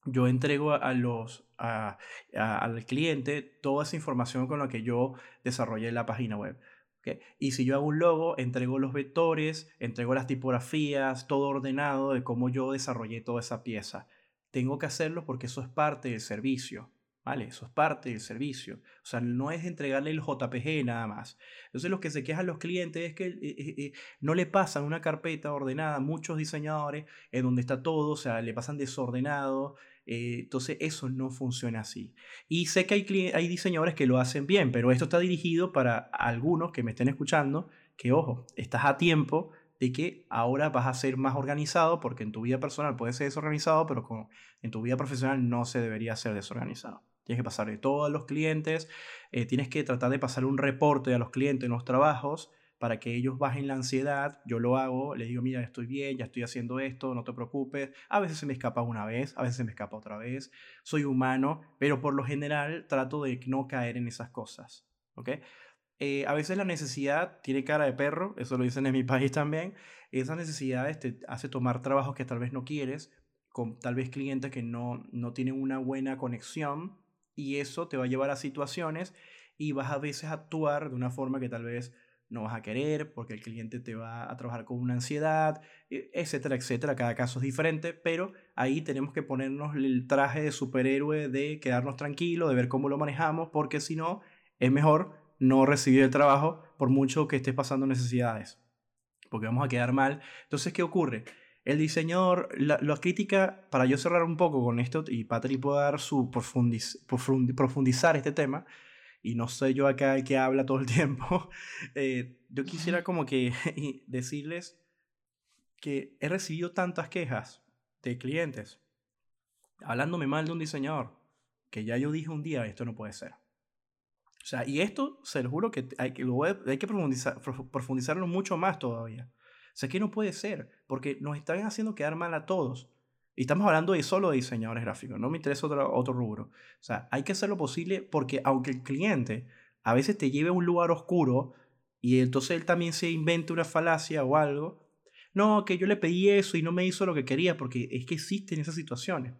yo entrego a los, al cliente toda esa información con la que yo desarrollé la página web. Y si yo hago un logo, entrego los vectores, entrego las tipografías, todo ordenado de cómo yo desarrollé toda esa pieza. Tengo que hacerlo porque eso es parte del servicio. ¿Vale? Eso es parte del servicio. O sea, no es entregarle el JPG nada más. Entonces, lo que se quejan los clientes es que eh, eh, eh, no le pasan una carpeta ordenada a muchos diseñadores en donde está todo, o sea, le pasan desordenado, eh, entonces eso no funciona así. Y sé que hay, hay diseñadores que lo hacen bien, pero esto está dirigido para algunos que me estén escuchando, que ojo, estás a tiempo de que ahora vas a ser más organizado, porque en tu vida personal puedes ser desorganizado, pero con, en tu vida profesional no se debería ser desorganizado. tienes que pasar de todo a los clientes, eh, tienes que tratar de pasar un reporte a los clientes en los trabajos para que ellos bajen la ansiedad. Yo lo hago, les digo, mira, estoy bien, ya estoy haciendo esto, no te preocupes. A veces se me escapa una vez, a veces se me escapa otra vez. Soy humano, pero por lo general trato de no caer en esas cosas. ¿Ok? Eh, a veces la necesidad tiene cara de perro, eso lo dicen en mi [LAUGHS] país también. Esa necesidad te hace tomar trabajos que tal vez no quieres, con tal vez clientes que no, no tienen una buena conexión, y eso te va a llevar a situaciones y vas a veces a actuar de una forma que tal vez no vas a querer porque el cliente te va a trabajar con una ansiedad, e, etcétera, etcétera. Cada caso es diferente, pero ahí tenemos que ponernos el traje de superhéroe de quedarnos tranquilos, de ver cómo lo manejamos, porque si no, es mejor no recibir el trabajo por mucho que estés pasando necesidades, porque vamos a quedar mal. Entonces, ¿qué ocurre? El diseñador, la, crítica, para yo cerrar un poco con esto, y Patrick pueda dar su profundizar este tema, y no sé yo acá el que habla todo el [LAUGHS] tiempo, eh, yo quisiera como que [LAUGHS] decirles que he recibido tantas quejas de clientes hablándome mal de un diseñador que ya yo dije un día, esto no puede ser. O sea, y esto se lo juro que hay que, hay que profundizar, profundizarlo mucho más todavía. O sea, que no puede ser, porque nos están haciendo quedar mal a todos. Y estamos hablando de solo de diseñadores gráficos, no me interesa otro, otro rubro. O sea, hay que hacer lo posible porque aunque el cliente a veces te lleve a un lugar oscuro y entonces él también se invente una falacia o algo, no, que yo le pedí eso y no me hizo lo que quería porque es que existen esas situaciones.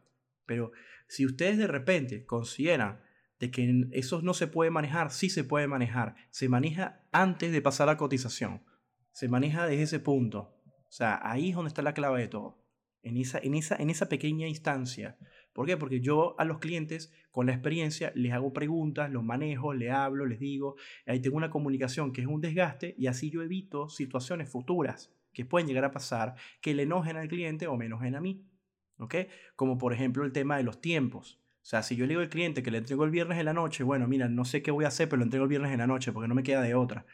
Pero si ustedes de repente consideran de que eso no se puede manejar, sí se puede manejar. Se maneja antes de pasar la cotización. Se maneja desde ese punto. O sea, ahí es donde está la clave de todo en esa, en esa, en esa pequeña instancia. ¿Por qué? Porque yo a los clientes, con la experiencia, les hago preguntas, los manejo, les hablo, les digo, ahí tengo una comunicación que es un desgaste y así yo evito situaciones futuras que pueden llegar a pasar que le enojen al cliente o me enojen a mí. ¿Ok? Como por ejemplo el tema de los tiempos. O sea, si yo le digo al cliente que le entrego el viernes en la noche, bueno, mira, no sé qué voy a hacer, pero lo entrego el viernes en la noche porque no me queda de otra.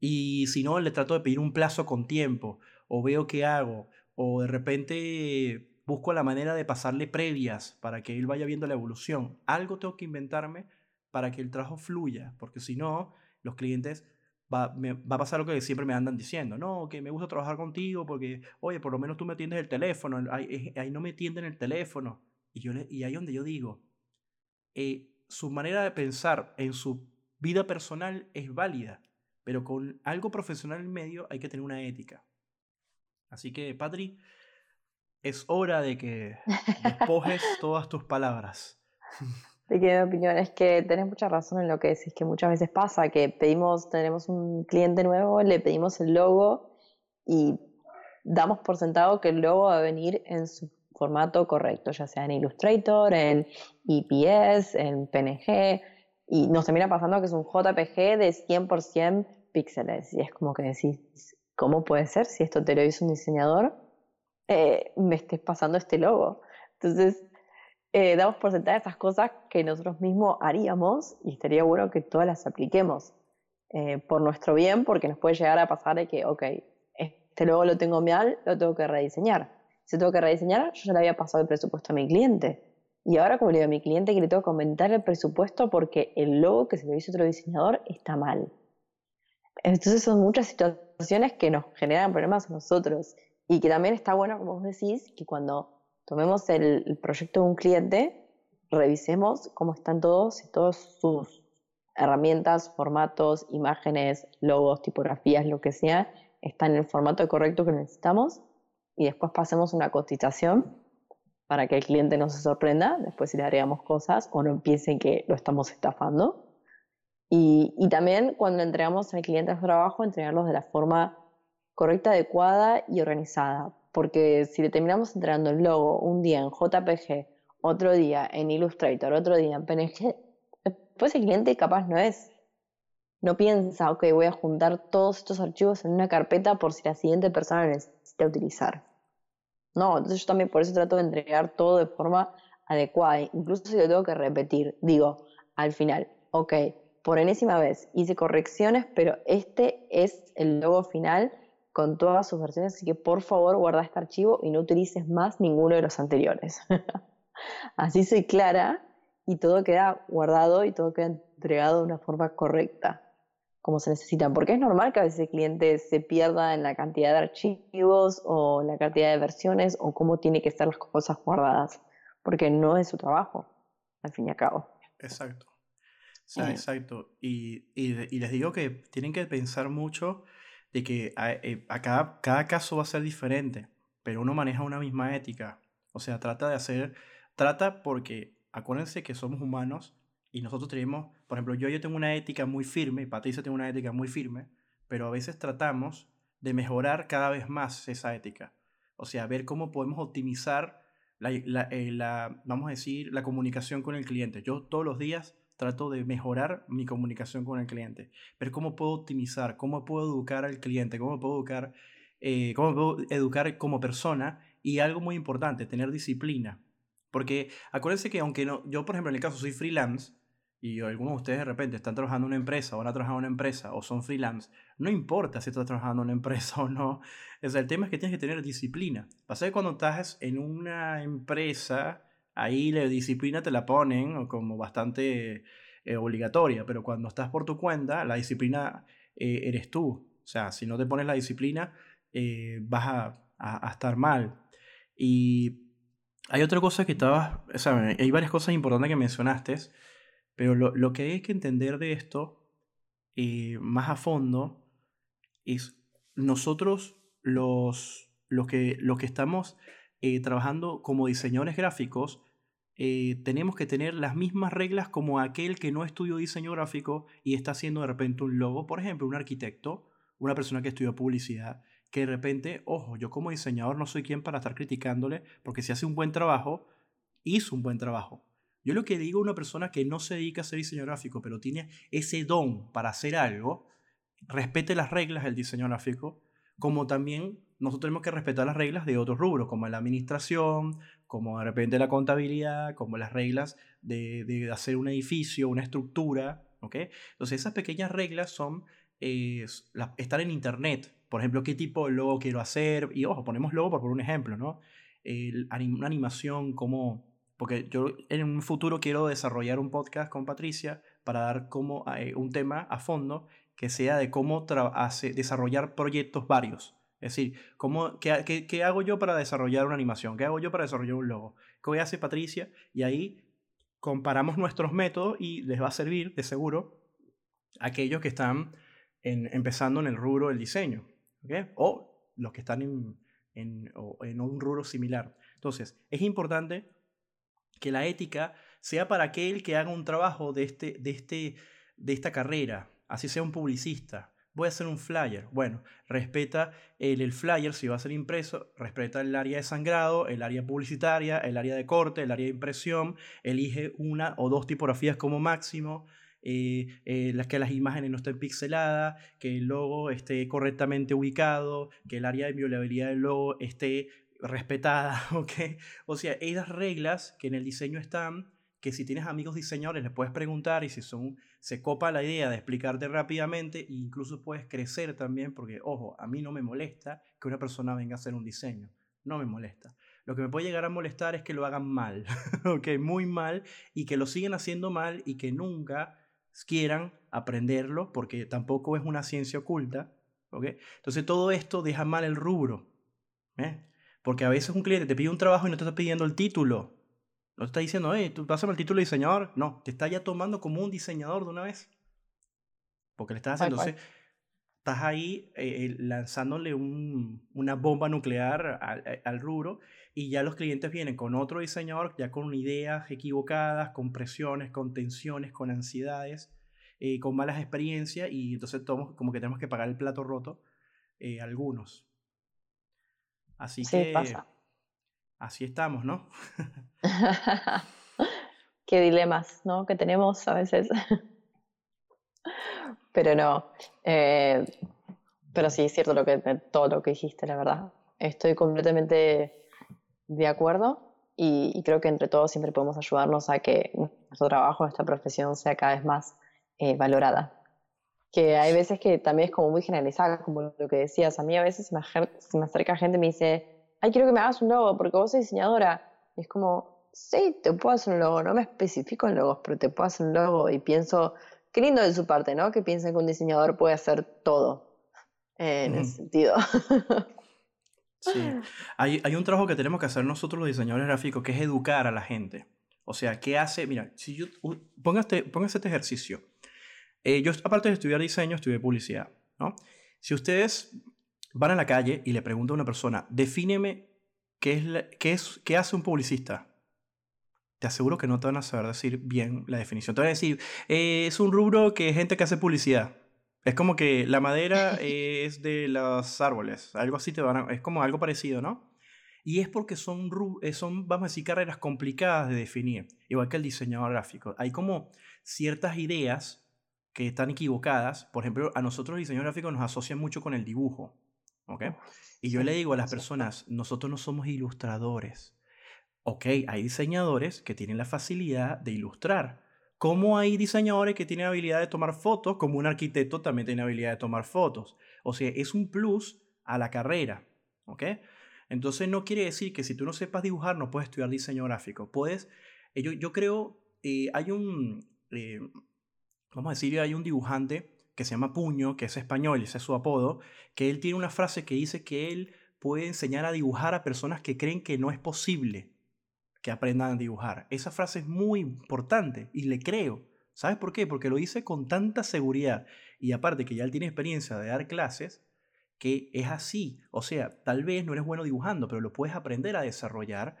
Y si no, le trato de pedir un plazo con tiempo o veo qué hago o de repente busco la manera de pasarle previas para que él vaya viendo la evolución. Algo tengo que inventarme para que el trabajo fluya, porque si no, los clientes va, va a pasar lo que siempre me andan diciendo, no, que me gusta trabajar contigo porque, oye, por lo menos tú me atiendes el teléfono, ahí, ahí no me atienden el teléfono. Y, yo y ahí donde yo digo, eh, su manera de pensar en su vida personal es válida, pero con algo profesional en medio hay que tener una ética. Así que, Patri, es hora de que [LAUGHS] despojes todas tus palabras. [LAUGHS] De que mi opinión es que tenés mucha razón en lo que decís, que muchas veces pasa, que pedimos, tenemos un cliente nuevo, le pedimos el logo y damos por sentado que el logo va a venir en su formato correcto, ya sea en Illustrator, en EPS, en PNG, y nos termina pasando que es un JPG de 100% píxeles, y es como que decís, ¿cómo puede ser si esto te lo hizo un diseñador? Eh, me estés pasando este logo. Entonces, eh, damos por sentadas esas cosas que nosotros mismos haríamos y estaría bueno que todas las apliquemos eh, por nuestro bien, porque nos puede llegar a pasar de que, ok, este logo lo tengo mal, lo tengo que rediseñar. Si tengo que rediseñar, yo ya le había pasado el presupuesto a mi cliente. Y ahora, como le digo a mi cliente, que le tengo que aumentar el presupuesto porque el logo que se le hizo otro diseñador está mal. Entonces son muchas situaciones que nos generan problemas a nosotros. Y que también está bueno, como vos decís, que cuando tomemos el, proyecto de un cliente, revisemos cómo están todos y todas sus herramientas, formatos, imágenes, logos, tipografías, lo que sea, están en el formato correcto que necesitamos. Y después pasemos una cotización para que el cliente no se sorprenda, después si le agregamos cosas o no piensen que lo estamos estafando. Y, también cuando entregamos al cliente su trabajo, entregarlos de la forma correcta, adecuada y organizada. Porque si le terminamos entregando el logo un día en JPG, otro día en Illustrator, otro día en PNG, después el cliente capaz no es, no piensa, ok, voy a juntar todos estos archivos en una carpeta por si la siguiente persona necesita utilizar. No, entonces yo también por eso trato de entregar todo de forma adecuada, incluso si lo tengo que repetir. Digo, al final, ok, por enésima vez hice correcciones, pero este es el logo final con todas sus versiones, así que por favor guarda este archivo y no utilices más ninguno de los anteriores. [LAUGHS] así soy clara y todo queda guardado y todo queda entregado de una forma correcta, como se necesita. Porque es normal que a veces el cliente se pierda en la cantidad de archivos o la cantidad de versiones o cómo tiene que estar las cosas guardadas, porque no es su trabajo, al fin y al cabo. Exacto. Sea, exacto. Y, y, les digo que tienen que pensar mucho de que a, eh, a cada, cada caso va a ser diferente, pero uno maneja una misma ética. O sea, trata de hacer, trata porque acuérdense que somos humanos y nosotros tenemos, por ejemplo, yo, yo tengo una ética muy firme, Patricia tiene una ética muy firme, pero a veces tratamos de mejorar cada vez más esa ética. O sea, ver cómo podemos optimizar la, la, eh, la, vamos a decir, la comunicación con el cliente. Yo todos los días trato de mejorar mi comunicación con el cliente, ver cómo puedo optimizar, cómo puedo educar al cliente, cómo puedo educar, eh, cómo puedo educar como persona y algo muy importante, tener disciplina. Porque acuérdense que aunque no, yo por ejemplo en el caso soy freelance y algunos de ustedes de repente están trabajando en una empresa o van a trabajar en una empresa o son freelance, no importa si estás trabajando en una empresa [LAUGHS] o no, es el tema es que tienes que tener disciplina. Pasa que cuando estás en una empresa, ahí la disciplina te la ponen como bastante eh, obligatoria, pero cuando estás por tu cuenta, la disciplina eh, eres tú. O sea, si no te pones la disciplina, eh, vas a, estar mal. Y hay otra cosa que estaba, o sea, hay varias cosas importantes que mencionaste, pero lo, lo que hay que entender de esto eh, más a fondo es nosotros los, los, que, los que estamos eh, trabajando como diseñadores gráficos, eh, tenemos que tener las mismas reglas como aquel que no estudió diseño gráfico y está haciendo de repente un logo, por ejemplo, un arquitecto, una persona que estudió publicidad, que de repente, ojo, yo como diseñador no soy quien para estar criticándole, porque si hace un buen trabajo, hizo un buen trabajo. Yo lo que digo a una persona que no se dedica a ser diseño gráfico, pero tiene ese don para hacer algo, respete las reglas del diseño gráfico, como también nosotros tenemos que respetar las reglas de otros rubros, como la administración, como de repente la contabilidad, como las reglas de, de hacer un edificio, una estructura, ¿ok? Entonces esas pequeñas reglas son eh, estar en Internet, por ejemplo, qué tipo de logo quiero hacer. Y ojo, ponemos logo por, un ejemplo, ¿no? una animación, como... Porque yo en un futuro quiero desarrollar un podcast con Patricia para dar como eh, un tema a fondo que sea de cómo hace, desarrollar proyectos varios. Es decir, ¿cómo, qué, qué, hago yo para desarrollar una animación? ¿Qué hago yo para desarrollar un logo? ¿Qué hace Patricia? Y ahí comparamos nuestros métodos y les va a servir, de seguro, a aquellos que están empezando en el rubro del diseño. O los que están en, en, en un rubro similar. Entonces, es importante que la ética sea para aquel que haga un trabajo de, este, de, este, de esta carrera, así sea un publicista. Voy a hacer un flyer. Bueno, respeta el, el, flyer si va a ser impreso, respeta el área de sangrado, el área publicitaria, el área de corte, el área de impresión, elige una o dos tipografías como máximo, eh, eh, las que las imágenes no estén pixeladas, que el logo esté correctamente ubicado, que el área de violabilidad del logo esté respetada, [LAUGHS] ¿ok? O sea, esas reglas que en el diseño están, que si tienes amigos diseñadores les puedes preguntar y si son, se copa la idea de explicarte rápidamente e incluso puedes crecer también, porque, ojo, a mí no me molesta que una persona venga a hacer un diseño, no me molesta. Lo que me puede llegar a molestar es que lo hagan mal, [LAUGHS] ¿ok? Muy mal y que lo siguen haciendo mal y que nunca quieran aprenderlo, porque tampoco es una ciencia oculta. ¿okay? Entonces todo esto deja mal el rubro. ¿eh? Porque a veces un cliente te pide un trabajo y no te está pidiendo el título. No te está diciendo, hey, tú pásame el título de diseñador. No, te está ya tomando como un diseñador de una vez. Porque le estás haciendo. Entonces, estás ahí eh, eh, lanzándole un, una bomba nuclear al, al, rubro y ya los clientes vienen con otro diseñador, ya con ideas equivocadas, con presiones, con tensiones, con ansiedades, eh, con malas experiencias y entonces todos como que tenemos que pagar el plato roto eh, algunos. Así que pasa. Así estamos, ¿no? [LAUGHS] Qué dilemas, ¿no? Que tenemos a veces. [LAUGHS] pero no. Eh, pero sí, es cierto lo que, todo lo que dijiste, la verdad. Estoy completamente de acuerdo y, creo que entre todos siempre podemos ayudarnos a que nuestro trabajo, nuestra profesión sea cada vez más eh, valorada. Que hay veces que también es como muy generalizada, como lo que decías. A mí a veces se me, acerca gente y me dice, ay, quiero que me hagas un logo porque vos sos diseñadora. Y es como, sí, te puedo hacer un logo, no me especifico en logos, pero te puedo hacer un logo y pienso, qué lindo de su parte, ¿no? Que piensen que un diseñador puede hacer todo en ese sentido. Sí, hay, hay, un trabajo que tenemos que hacer nosotros los diseñadores gráficos, que es educar a la gente. O sea, ¿qué hace? Mira, si yo, póngase, póngase este ejercicio. Eh, yo, aparte de estudiar diseño, estudié publicidad, ¿no? Si ustedes van a la calle y le preguntan a una persona, defíneme qué, es, qué, es, qué hace un publicista, te aseguro que no te van a saber decir bien la definición. Te van a decir, eh, es un rubro que es gente que hace publicidad. Es como que la madera [LAUGHS] es de los árboles, algo así te van a, es como algo parecido, ¿no? Y es porque son, eh, son, vamos a decir, carreras complicadas de definir, igual que el diseñador gráfico. Hay como ciertas ideas que están equivocadas. Por ejemplo, a nosotros los diseñadores gráficos nos asocian mucho con el dibujo. ¿Ok? Y yo le digo a las personas, nosotros no somos ilustradores. Ok, hay diseñadores que tienen la facilidad de ilustrar. Como hay diseñadores que tienen habilidad de tomar fotos, como un arquitecto también tiene habilidad de tomar fotos. O sea, es un plus a la carrera. ¿Ok? Entonces no quiere decir que si tú no sepas dibujar no puedes estudiar diseño gráfico. Puedes, eh, yo, yo creo, eh, hay un, eh, vamos a decir, hay un dibujante que se llama Puño, que es español, ese es su apodo, que él tiene una frase que dice que él puede enseñar a dibujar a personas que creen que no es posible que aprendan a dibujar. Esa frase es muy importante y le creo. ¿Sabes por qué? Porque lo dice con tanta seguridad y aparte que ya él tiene experiencia de dar clases, que es así. O sea, tal vez no eres bueno dibujando, pero lo puedes aprender a desarrollar,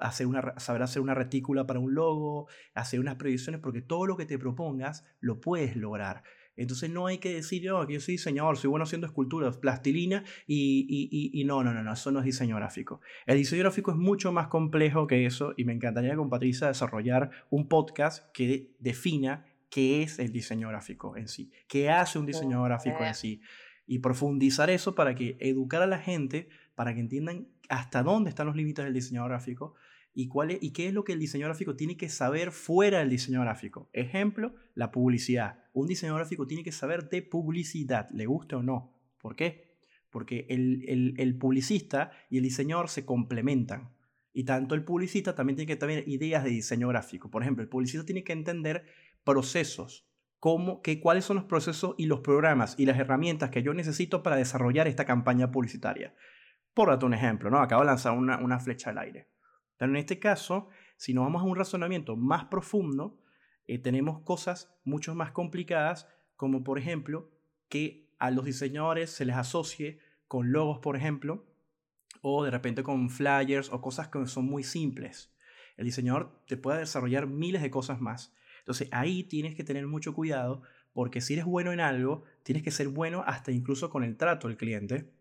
hacer una, saber hacer una retícula para un logo, hacer unas predicciones, porque todo lo que te propongas lo puedes lograr. Entonces no hay que decir, yo que yo soy diseñador, soy bueno haciendo esculturas, plastilina, y, y, y, no, no, no, no, eso no es diseño gráfico. El diseño gráfico es mucho más complejo que eso y me encantaría con Patricia desarrollar un podcast que defina qué es el diseño gráfico en sí, qué hace un diseño gráfico en sí y profundizar eso para que educar a la gente, para que entiendan hasta dónde están los límites del diseño gráfico y, qué es lo que el diseño gráfico tiene que saber fuera del diseño gráfico. Ejemplo, la publicidad. Un diseño gráfico tiene que saber de publicidad, le guste o no. ¿Por qué? Porque el, publicista y el diseñador se complementan. Y tanto el publicista también tiene que tener ideas de diseño gráfico. Por ejemplo, el publicista tiene que entender procesos, cómo, qué, cuáles son los procesos y los programas y las herramientas que yo necesito para desarrollar esta campaña publicitaria. Por darte un ejemplo, ¿no? Acabo de lanzar una flecha al aire. Pero en este caso, si nos vamos a un razonamiento más profundo, eh, tenemos cosas mucho más complicadas, como por ejemplo que a los diseñadores se les asocie con logos, por ejemplo, o de repente con flyers o cosas que son muy simples. El diseñador te puede desarrollar miles de cosas más. Entonces ahí tienes que tener mucho cuidado porque si eres bueno en algo, tienes que ser bueno hasta incluso con el trato del cliente.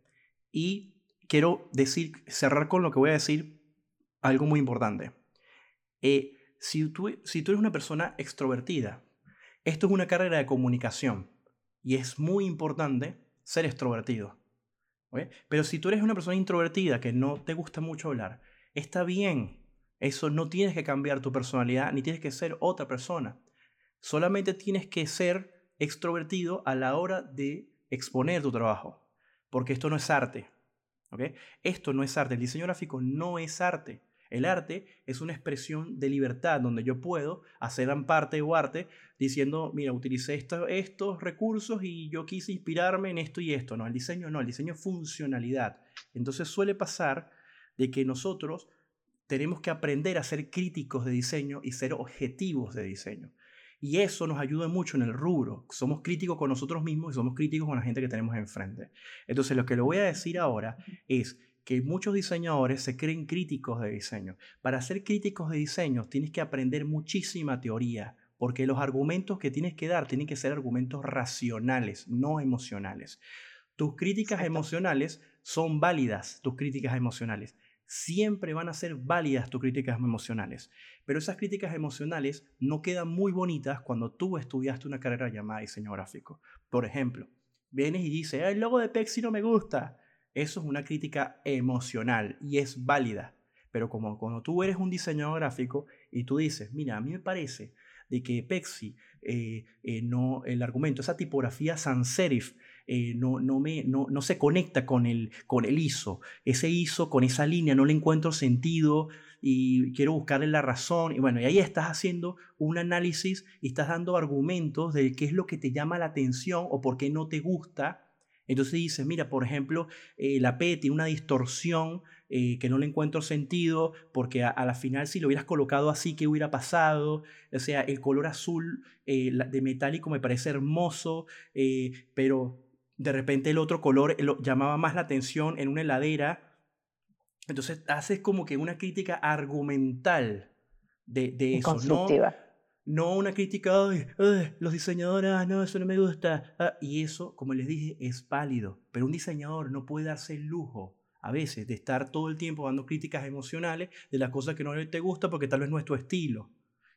Y quiero decir, cerrar con lo que voy a decir, algo muy importante. Eh, si, tú, si tú eres una persona extrovertida, esto es una carrera de comunicación y es muy importante ser extrovertido. Pero si tú eres una persona introvertida que no te gusta mucho hablar, está bien eso no tienes que cambiar tu personalidad ni tienes que ser otra persona. Solamente tienes que ser extrovertido a la hora de exponer tu trabajo. Porque esto no es arte. Esto no es arte. El diseño gráfico no es arte. El arte es una expresión de libertad donde yo puedo hacer parte o arte diciendo, mira, utilicé estos recursos y yo quise inspirarme en esto y esto. No, el diseño no, el diseño es funcionalidad. Entonces suele pasar de que nosotros tenemos que aprender a ser críticos de diseño y ser objetivos de diseño. Y eso nos ayuda mucho en el rubro. Somos críticos con nosotros mismos y somos críticos con la gente que tenemos enfrente. Entonces, lo que le voy a decir ahora es que muchos diseñadores se creen críticos de diseño. Para ser críticos de diseño tienes que aprender muchísima teoría, porque los argumentos que tienes que dar tienen que ser argumentos racionales, no emocionales. Tus críticas emocionales son válidas, tus críticas emocionales siempre van a ser válidas tus críticas emocionales. Pero esas críticas emocionales no quedan muy bonitas cuando tú estudiaste una carrera llamada diseño gráfico. Por ejemplo, vienes y dices, el logo de Pexi no me gusta. Eso es una crítica emocional y es válida. Pero como cuando tú eres un diseñador gráfico y tú dices, mira, a mí me parece de que Pepsi, eh, eh, no, el argumento, esa tipografía sans serif, eh, no, no, me, no, no, se conecta con el, con el ISO. Ese ISO, con esa línea, no le encuentro sentido y quiero buscarle la razón. Y bueno, y ahí estás haciendo un análisis y estás dando argumentos de qué es lo que te llama la atención o por qué no te gusta. Entonces dices, mira, por ejemplo, la P tiene una distorsión eh, que no le encuentro sentido, porque a, la final si lo hubieras colocado así, ¿qué hubiera pasado? O sea, el color azul eh, de metálico me parece hermoso, eh, pero de repente el otro color lo, llamaba más la atención en una heladera. Entonces haces como que una crítica argumental de, de eso, ¿no? No una crítica, de los diseñadores, ah, no, eso no me gusta. Ah, y eso, como les dije, es válido. Pero un diseñador no puede darse el lujo a veces de estar todo el tiempo dando críticas emocionales de las cosas que no te gusta porque tal vez no es tu estilo.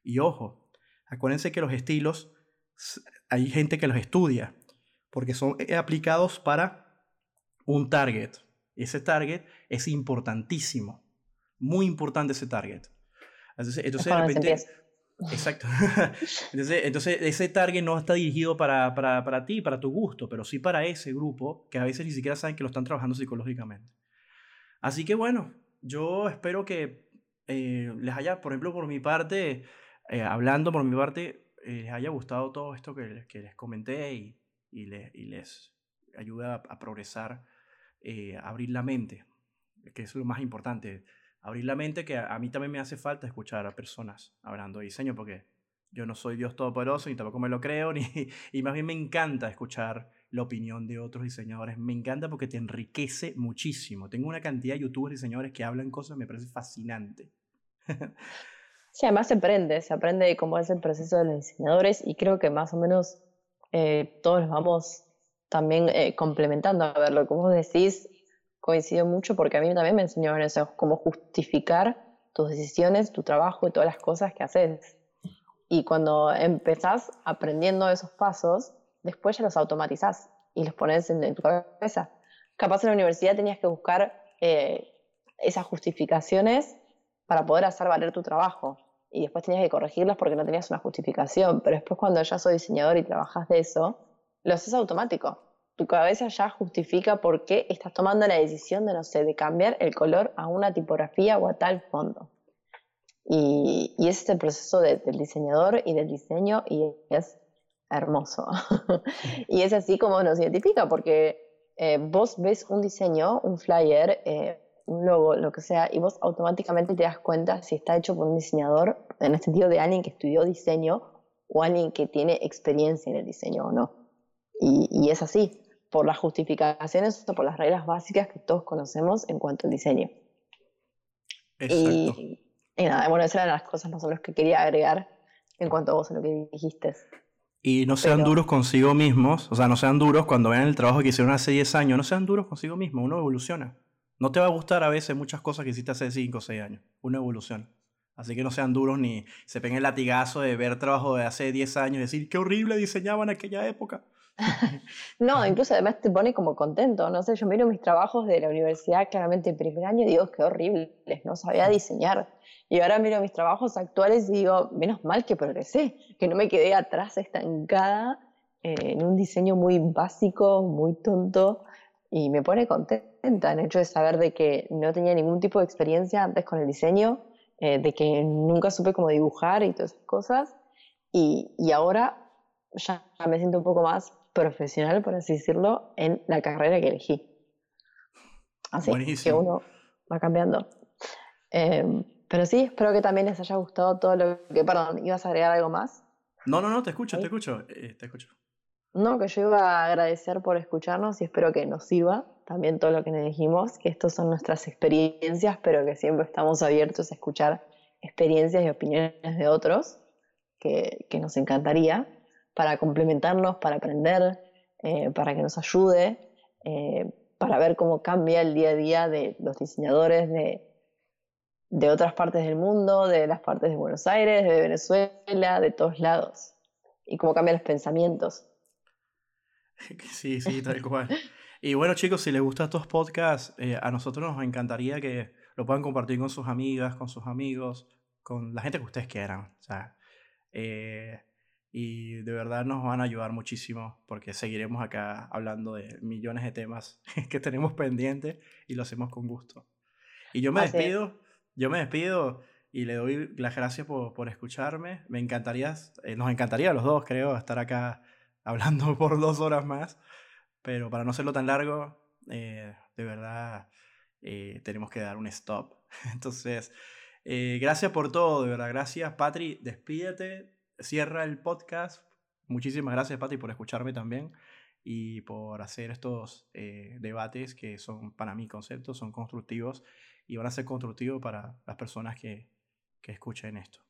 Y ojo, acuérdense que los estilos, hay gente que los estudia porque son eh, aplicados para un target. Ese target es importantísimo, muy importante ese target. Entonces, entonces de repente... Exacto. [LAUGHS] entonces, entonces, ese target no está dirigido para, para, para ti, para tu gusto, pero sí para ese grupo que a veces ni siquiera saben que lo están trabajando psicológicamente. Así que bueno, yo espero que eh, les haya, por ejemplo, por mi parte, eh, hablando por mi parte, eh, les haya gustado todo esto que, que les comenté y, y, y les ayuda a, progresar, a abrir la mente, que es lo más importante. Abrir la mente, que a, mí también me hace falta escuchar a personas hablando de diseño, porque yo no soy Dios todopoderoso, ni tampoco me lo creo, [LAUGHS] ni, y más bien me encanta escuchar la opinión de otros diseñadores. Me encanta porque te enriquece muchísimo. Tengo una cantidad de youtubers diseñadores que hablan cosas, me parece fascinante. sí, además se aprende, se aprende cómo es el proceso de los diseñadores y creo que más o menos eh, todos vamos también eh, complementando. A ver, lo que vos decís coincido mucho porque a mí también me enseñaron eso, cómo justificar tus decisiones, tu trabajo y todas las cosas que haces. Y cuando empezás aprendiendo esos pasos, después ya los automatizás y los pones en, tu cabeza. Capaz en la universidad tenías que buscar eh, esas justificaciones para poder hacer valer tu trabajo y después tenías que corregirlas porque no tenías una justificación, pero después cuando ya soy diseñador y trabajas de eso, lo haces automático. Tu cabeza ya justifica por qué estás tomando la decisión de, no sé, de cambiar el color a una tipografía o a tal fondo. Y, y es el proceso del diseñador y del diseño y es hermoso. [LAUGHS] y es así como nos identifica, porque eh, vos ves un diseño, un flyer, eh, un logo, lo que sea, y vos automáticamente te das cuenta si está hecho por un diseñador, en el sentido de alguien que estudió diseño o alguien que tiene experiencia en el diseño o no. Y, es así, por las justificaciones o por las reglas básicas que todos conocemos en cuanto al diseño. Exacto. Y, nada, bueno, esas eran las cosas más o menos que quería agregar en cuanto a vos en lo que dijiste. Y no sean duros consigo mismos, o sea, no sean duros cuando vean el trabajo que hicieron hace 10 años, no sean duros consigo mismos, uno evoluciona. No te va a gustar a veces muchas cosas que hiciste hace 5 o 6 años, uno evoluciona. Así que no sean duros ni se peguen el latigazo de ver trabajo de hace 10 años y decir, qué horrible diseñaban en aquella época. [LAUGHS] no, incluso además te pone como contento, no sé, yo miro mis trabajos de la universidad claramente en primer año y digo, qué horribles, no sabía diseñar. Y ahora miro mis trabajos actuales y digo, menos mal que progresé, que no me quedé atrás estancada eh, en un diseño muy básico, muy tonto, y me pone contenta el hecho de saber de que no tenía ningún tipo de experiencia antes con el diseño, eh, de que nunca supe cómo dibujar y todas esas cosas, y, y ahora ya me siento un poco más profesional, por así decirlo, en la carrera que elegí. Así que uno va cambiando. Em, pero sí, espero que también les haya gustado todo lo que... Perdón, ¿ibas a agregar algo más? No, no, no, te escucho, te escucho, eh, te escucho. No, que yo iba a agradecer por escucharnos y espero que nos sirva también todo lo que nos dijimos, que estos son nuestras experiencias, pero que siempre estamos abiertos a escuchar experiencias y opiniones de otros, que, que nos encantaría para complementarnos, para aprender, eh, para que nos ayude, eh, para ver cómo cambia el día a día de los diseñadores de, de otras partes del mundo, de las partes de Buenos Aires, de Venezuela, de todos lados, y cómo cambian los pensamientos. [LAUGHS] Sí, sí, tal cual. Y bueno, chicos, si les gustan estos podcasts, eh, a nosotros nos encantaría que lo puedan compartir con sus amigas, con sus amigos, con la gente que ustedes quieran. O sea, y de verdad nos van a ayudar muchísimo porque seguiremos acá hablando de millones de temas [LAUGHS] que tenemos pendientes y lo hacemos con gusto. Y yo me despido, yo me despido y le doy las gracias por, por escucharme. Me encantaría, eh, nos encantaría a los dos, creo, estar acá [LAUGHS] hablando por dos horas más, pero para no hacerlo tan largo, eh, de verdad eh, tenemos que dar un stop. [LAUGHS] Entonces, gracias por todo, de verdad, gracias. Patri, despídete, cierra el podcast. Muchísimas gracias, Patri, por escucharme también y por hacer estos debates que son para mí conceptos, son constructivos y van a ser constructivos para las personas que, que escuchen esto.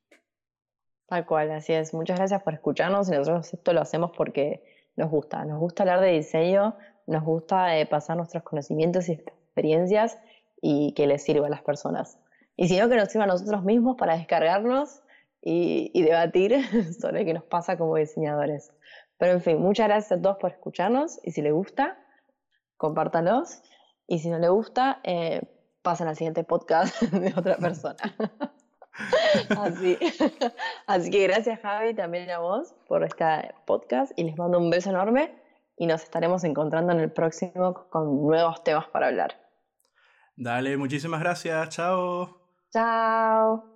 Tal cual, así es. Muchas gracias por escucharnos y nosotros esto lo hacemos porque nos gusta. Nos gusta hablar de diseño, nos gusta eh, pasar nuestros conocimientos y experiencias y que les sirva a las personas. Y si no, que nos sirva a nosotros mismos para descargarnos y, y debatir [LAUGHS] sobre qué nos pasa como diseñadores. Pero en fin, muchas gracias a todos por escucharnos y si les gusta, compártanos. Y si no les gusta, eh, pasen al siguiente podcast [LAUGHS] de otra persona. [LAUGHS] Así. Así que gracias Javi también a vos por este podcast y les mando un beso enorme y nos estaremos encontrando en el próximo con nuevos temas para hablar. Dale, muchísimas gracias. Chao. Chao.